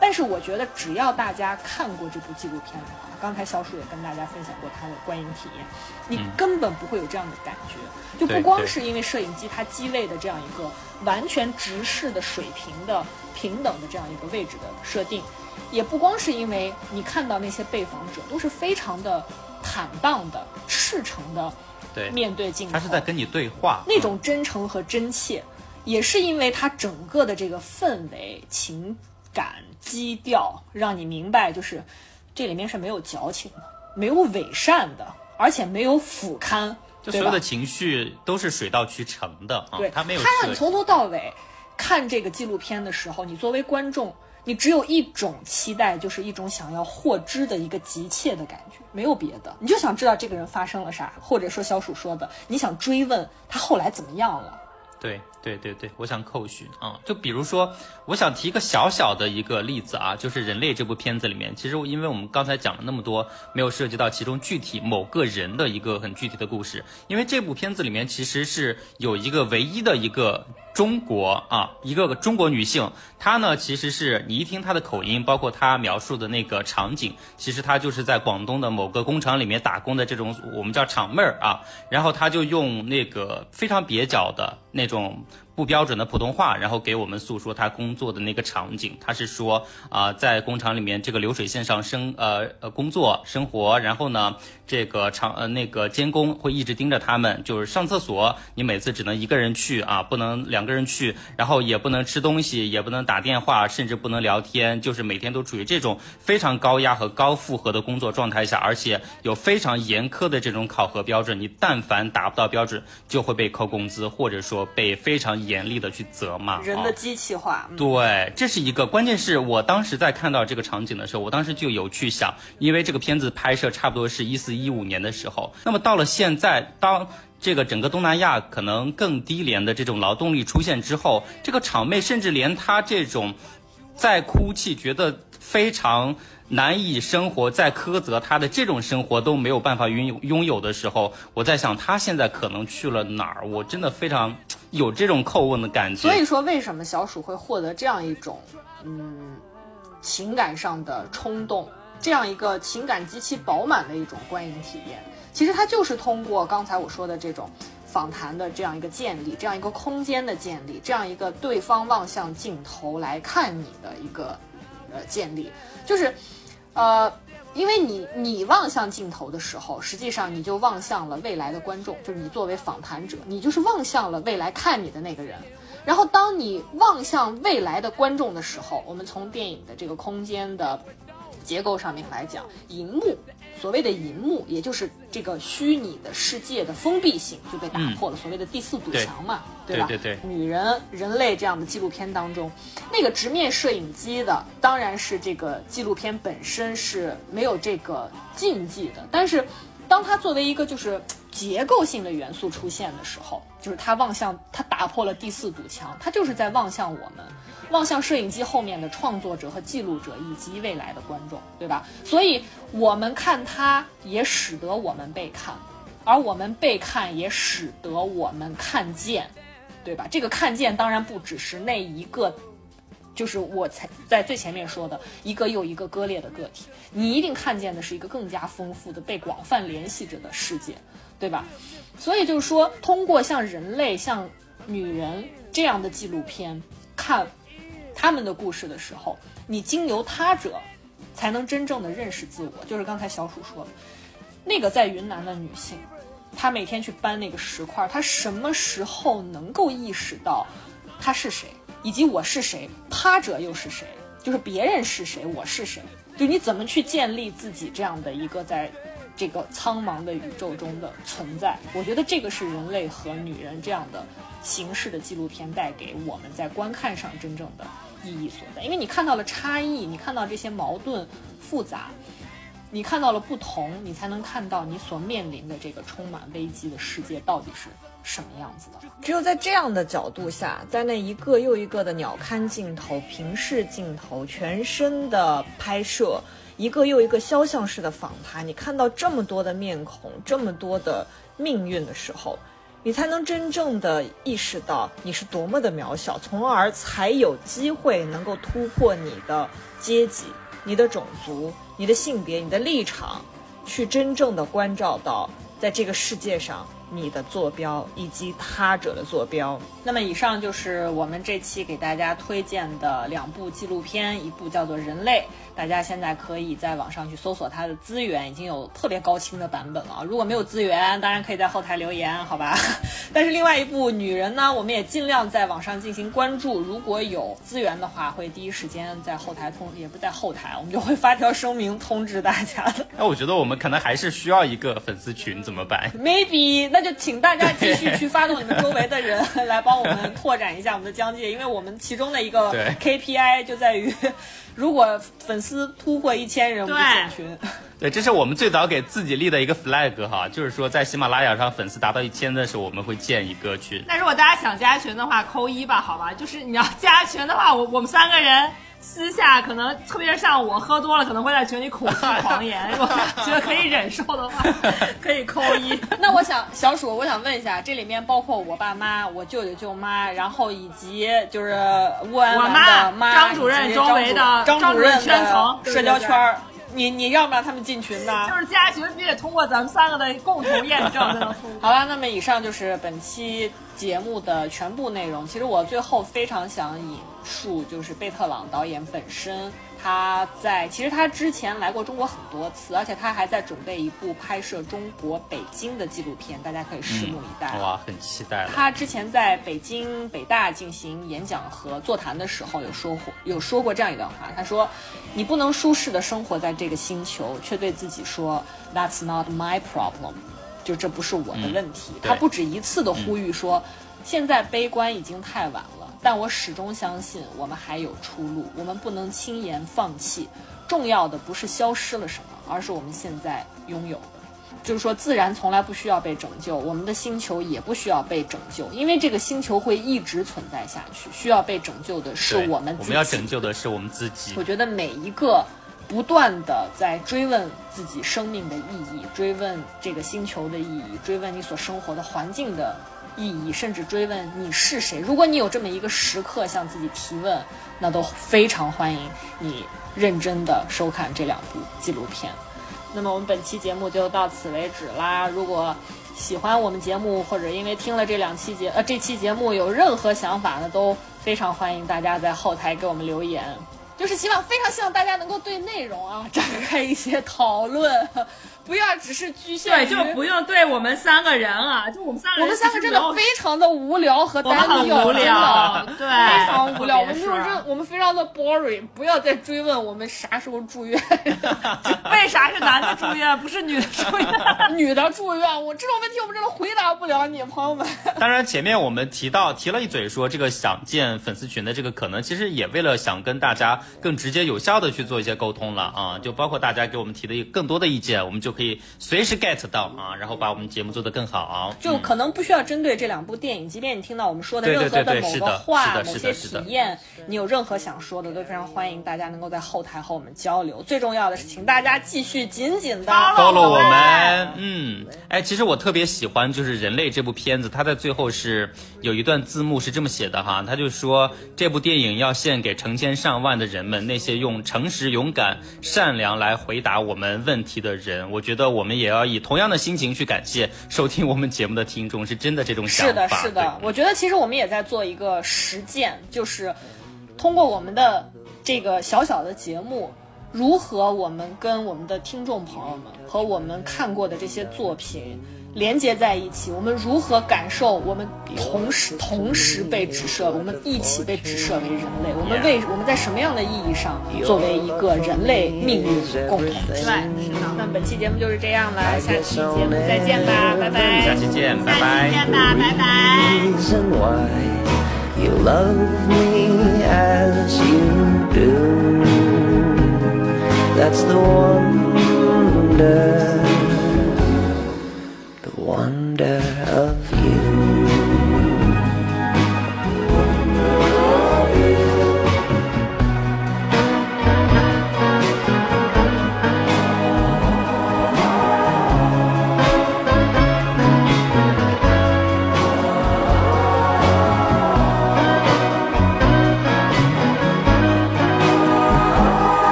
但是我觉得，只要大家看过这部纪录片的话，刚才小鼠也跟大家分享过他的观影体验，你根本不会有这样的感觉。就不光是因为摄影机它机位的这样一个完全直视的水平的平等的这样一个位置的设定，也不光是因为你看到那些被访者都是非常的坦荡的、赤诚的对，面对镜头，他是在跟你对话，那种真诚和真切，也是因为他整个的这个氛围、情感、基调，让你明白，就是这里面是没有矫情的，没有伪善的，而且没有俯瞰，就所有的？情绪都是水到渠成的啊对，，他没有他让你从头到尾看这个纪录片的时候，你作为观众，你只有一种期待，就是一种想要获知的一个急切的感觉，没有别的，你就想知道这个人发生了啥，或者说小鼠说的，你想追问他后来怎么样了。对对对对，我想扣许啊、就比如说，我想提一个小小的一个例子啊，就是《人类》这部片子里面，其实因为我们刚才讲了那么多，没有涉及到其中具体某个人的一个很具体的故事，因为这部片子里面其实是有一个唯一的一个中国啊，一个中国女性，她呢其实是你一听她的口音，包括她描述的那个场景，其实她就是在广东的某个工厂里面打工的这种我们叫厂妹儿啊，然后她就用那个非常蹩脚的那种不标准的普通话，然后给我们诉说他工作的那个场景。他是说啊、在工厂里面这个流水线上生呃呃工作生活，然后呢，这个厂呃那个监工会一直盯着他们，就是上厕所你每次只能一个人去啊，不能两个人去，然后也不能吃东西，也不能打电话，甚至不能聊天，就是每天都处于这种非常高压和高负荷的工作状态下，而且有非常严苛的这种考核标准，你但凡达不到标准，就会被扣工资，或者说被非常严厉的去责骂。啊人的机器化，嗯对，这是一个，关键是我当时在看到这个场景的时候，我当时就有去想，因为这个片子拍摄差不多是一四一五年的时候，那么到了现在，当这个整个东南亚可能更低廉的这种劳动力出现之后，这个场妹甚至连她这种在哭泣，觉得非常难以生活，在苛责他的这种生活都没有办法拥有拥有的时候，我在想他现在可能去了哪儿？我真的非常有这种叩问的感觉。所以说，为什么小鼠会获得这样一种嗯情感上的冲动，这样一个情感极其饱满的一种观影体验？其实它就是通过刚才我说的这种访谈的这样一个建立，这样一个空间的建立，这样一个对方望向镜头来看你的一个呃建立，就是呃。因为你你望向镜头的时候，实际上你就望向了未来的观众，就是你作为访谈者，你就是望向了未来看你的那个人。然后，当你望向未来的观众的时候，我们从电影的这个空间的结构上面来讲，荧幕所谓的银幕，也就是这个虚拟的世界的封闭性就被打破了，所谓的第四堵墙嘛，吧？对对对女人、人类这样的纪录片当中，那个直面摄影机的，当然是这个纪录片本身是没有这个禁忌的，但是当它作为一个就是结构性的元素出现的时候，就是它望向，它打破了第四堵墙，它就是在望向我们，望向摄影机后面的创作者和记录者以及未来的观众，对吧？所以我们看它，也使得我们被看，而我们被看，也使得我们看见。对吧？这个看见当然不只是那一个，就是我才在最前面说的一个又一个割裂的个体，你一定看见的是一个更加丰富的、被广泛联系着的世界，对吧？所以就是说，通过像人类、像女人这样的纪录片看他们的故事的时候，你经由他者才能真正的认识自我。就是刚才小鼠说的，那个在云南的女性。她每天去搬那个石块，她什么时候能够意识到她是谁，以及我是谁，他者又是谁？就是别人是谁，我是谁？就你怎么去建立自己这样的一个在这个苍茫的宇宙中的存在？我觉得这个是人类和女人这样的形式的纪录片带给我们在观看上真正的意义所在。因为你看到了差异，你看到这些矛盾复杂。你看到了不同，你才能看到你所面临的这个充满危机的世界到底是什么样子的。只有在这样的角度下，在那一个又一个的鸟瞰镜头、平视镜头、全身的拍摄，一个又一个肖像式的访谈，你看到这么多的面孔，这么多的命运的时候，你才能真正的意识到你是多么的渺小，从而才有机会能够突破你的阶级。你的种族、你的性别、你的立场，去真正的关照到在这个世界上你的坐标以及他者的坐标。那么，以上就是我们这期给大家推荐的两部纪录片，一部叫做《人类》，大家现在可以在网上去搜索它的资源，已经有特别高清的版本了。如果没有资源，当然可以在后台留言，好吧？[laughs] 但是另外一部《女人》呢，我们也尽量在网上进行关注，如果有资源的话，会第一时间在后台通，也不在后台，我们就会发条声明通知大家的。那 [laughs] 我觉得我们可能还是需要一个粉丝群，怎么办？maybe，那就请大家继续去发动你们周围的人来帮我们拓展一下我们的疆界，因为我们其中的一个 [laughs] KPI 就在于，如果粉丝突破一千人，我们就建群。[laughs] 对，这是我们最早给自己立的一个 flag 哈，就是说在喜马拉雅上粉丝达到一千的时候，我们会建一个群。那如果大家想加群的话，扣一吧，好吧？就是你要加群的话，我我们三个人私下可能，特别是像我喝多了，可能会在群里口出狂言。如果觉得可以忍受的话，[laughs] 可以扣一。[laughs] 那我想，小鼠，我想问一下，这里面包括我爸妈、我舅舅舅妈，然后以及就是我妈的妈、张主任周围的张主任圈层社交对对圈儿你你让不让他们进群呢？就是加群必须得通过咱们三个的共同验证 [laughs] 才能通过。好了，那么以上就是本期节目的全部内容。其实我最后非常想引述，就是贝特朗导演本身，他在其实他之前来过中国很多次，而且他还在准备一部拍摄中国北京的纪录片，大家可以拭目以待。哇，很期待。他之前在北京北大进行演讲和座谈的时候，有说过有说过这样一段话，他说：“你不能舒适的生活在这个星球，却对自己说 That's not my problem，就这不是我的问题。对他不止一次的呼吁说，现在悲观已经太晚了，但我始终相信我们还有出路，我们不能轻言放弃。重要的不是消失了什么，而是我们现在拥有的。就是说，自然从来不需要被拯救，我们的星球也不需要被拯救，因为这个星球会一直存在下去。需要被拯救的是我们自己。我们要拯救的是我们自己我。觉得每一个不断的在追问自己生命的意义，追问这个星球的意义，追问你所生活的环境的意义，甚至追问你是谁。如果你有这么一个时刻向自己提问，那都非常欢迎你认真的收看这两部纪录片。那么我们本期节目就到此为止啦。如果喜欢我们节目，或者因为听了这两期节呃这期节目有任何想法呢，都非常欢迎大家在后台给我们留言。就是希望非常希望大家能够对内容啊展开一些讨论，不要只是局限对，就不用对我们三个人啊，就我们三个人，我们三个真的非常的无聊和单调，很无真聊的，对，[laughs] 非常无聊。我们就是真，我们非常的 boring，不要再追问我们啥时候住院，[laughs] 为啥是男的住院，不是女的住院？女的住院，我这种问题我们真的回答不了你，朋友们。[laughs] 当然，前面我们提到提了一嘴说这个想建粉丝群的这个可能，其实也为了想跟大家更直接有效的去做一些沟通了啊，就包括大家给我们提的更多的意见，我们就可以随时 get 到啊，然后把我们节目做得更好。就可能不需要针对这两部电影，即便你听到我们说的任何对对对某个话、某些体验，你有任何想说的，都非常欢迎大家能够在后台和我们交流。最重要的是，请大家继续紧紧的 follow 我们，嗯，哎，其实我特别喜欢就是《人类》这部片子，它在最后是有一段字幕是这么写的哈，他就说这部电影要献给成千上万的人们，那些用诚实、勇敢、善良来回答我们问题的人。我觉得我们也要以同样的心情去感谢收听我们节目的听众，是真的这种想法是的，法。是的，我觉得其实我们也在做一个实践，就是通过我们的这个小小的节目，如何我们跟我们的听众朋友们和我们看过的这些作品连接在一起，我们如何感受我们同时同时被指涉，我们一起被指涉为人类，我们为我们在什么样的意义上作为一个人类命运共同体？对，是的。那本期节目就是这样了，下期节目再见吧，拜拜。下期见，拜拜。见吧，拜拜。you love me as you do. That's the wonder,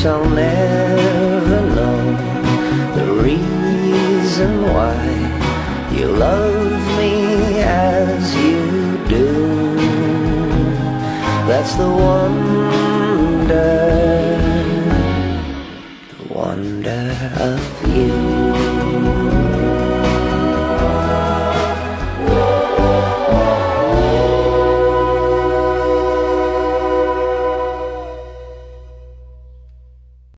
So only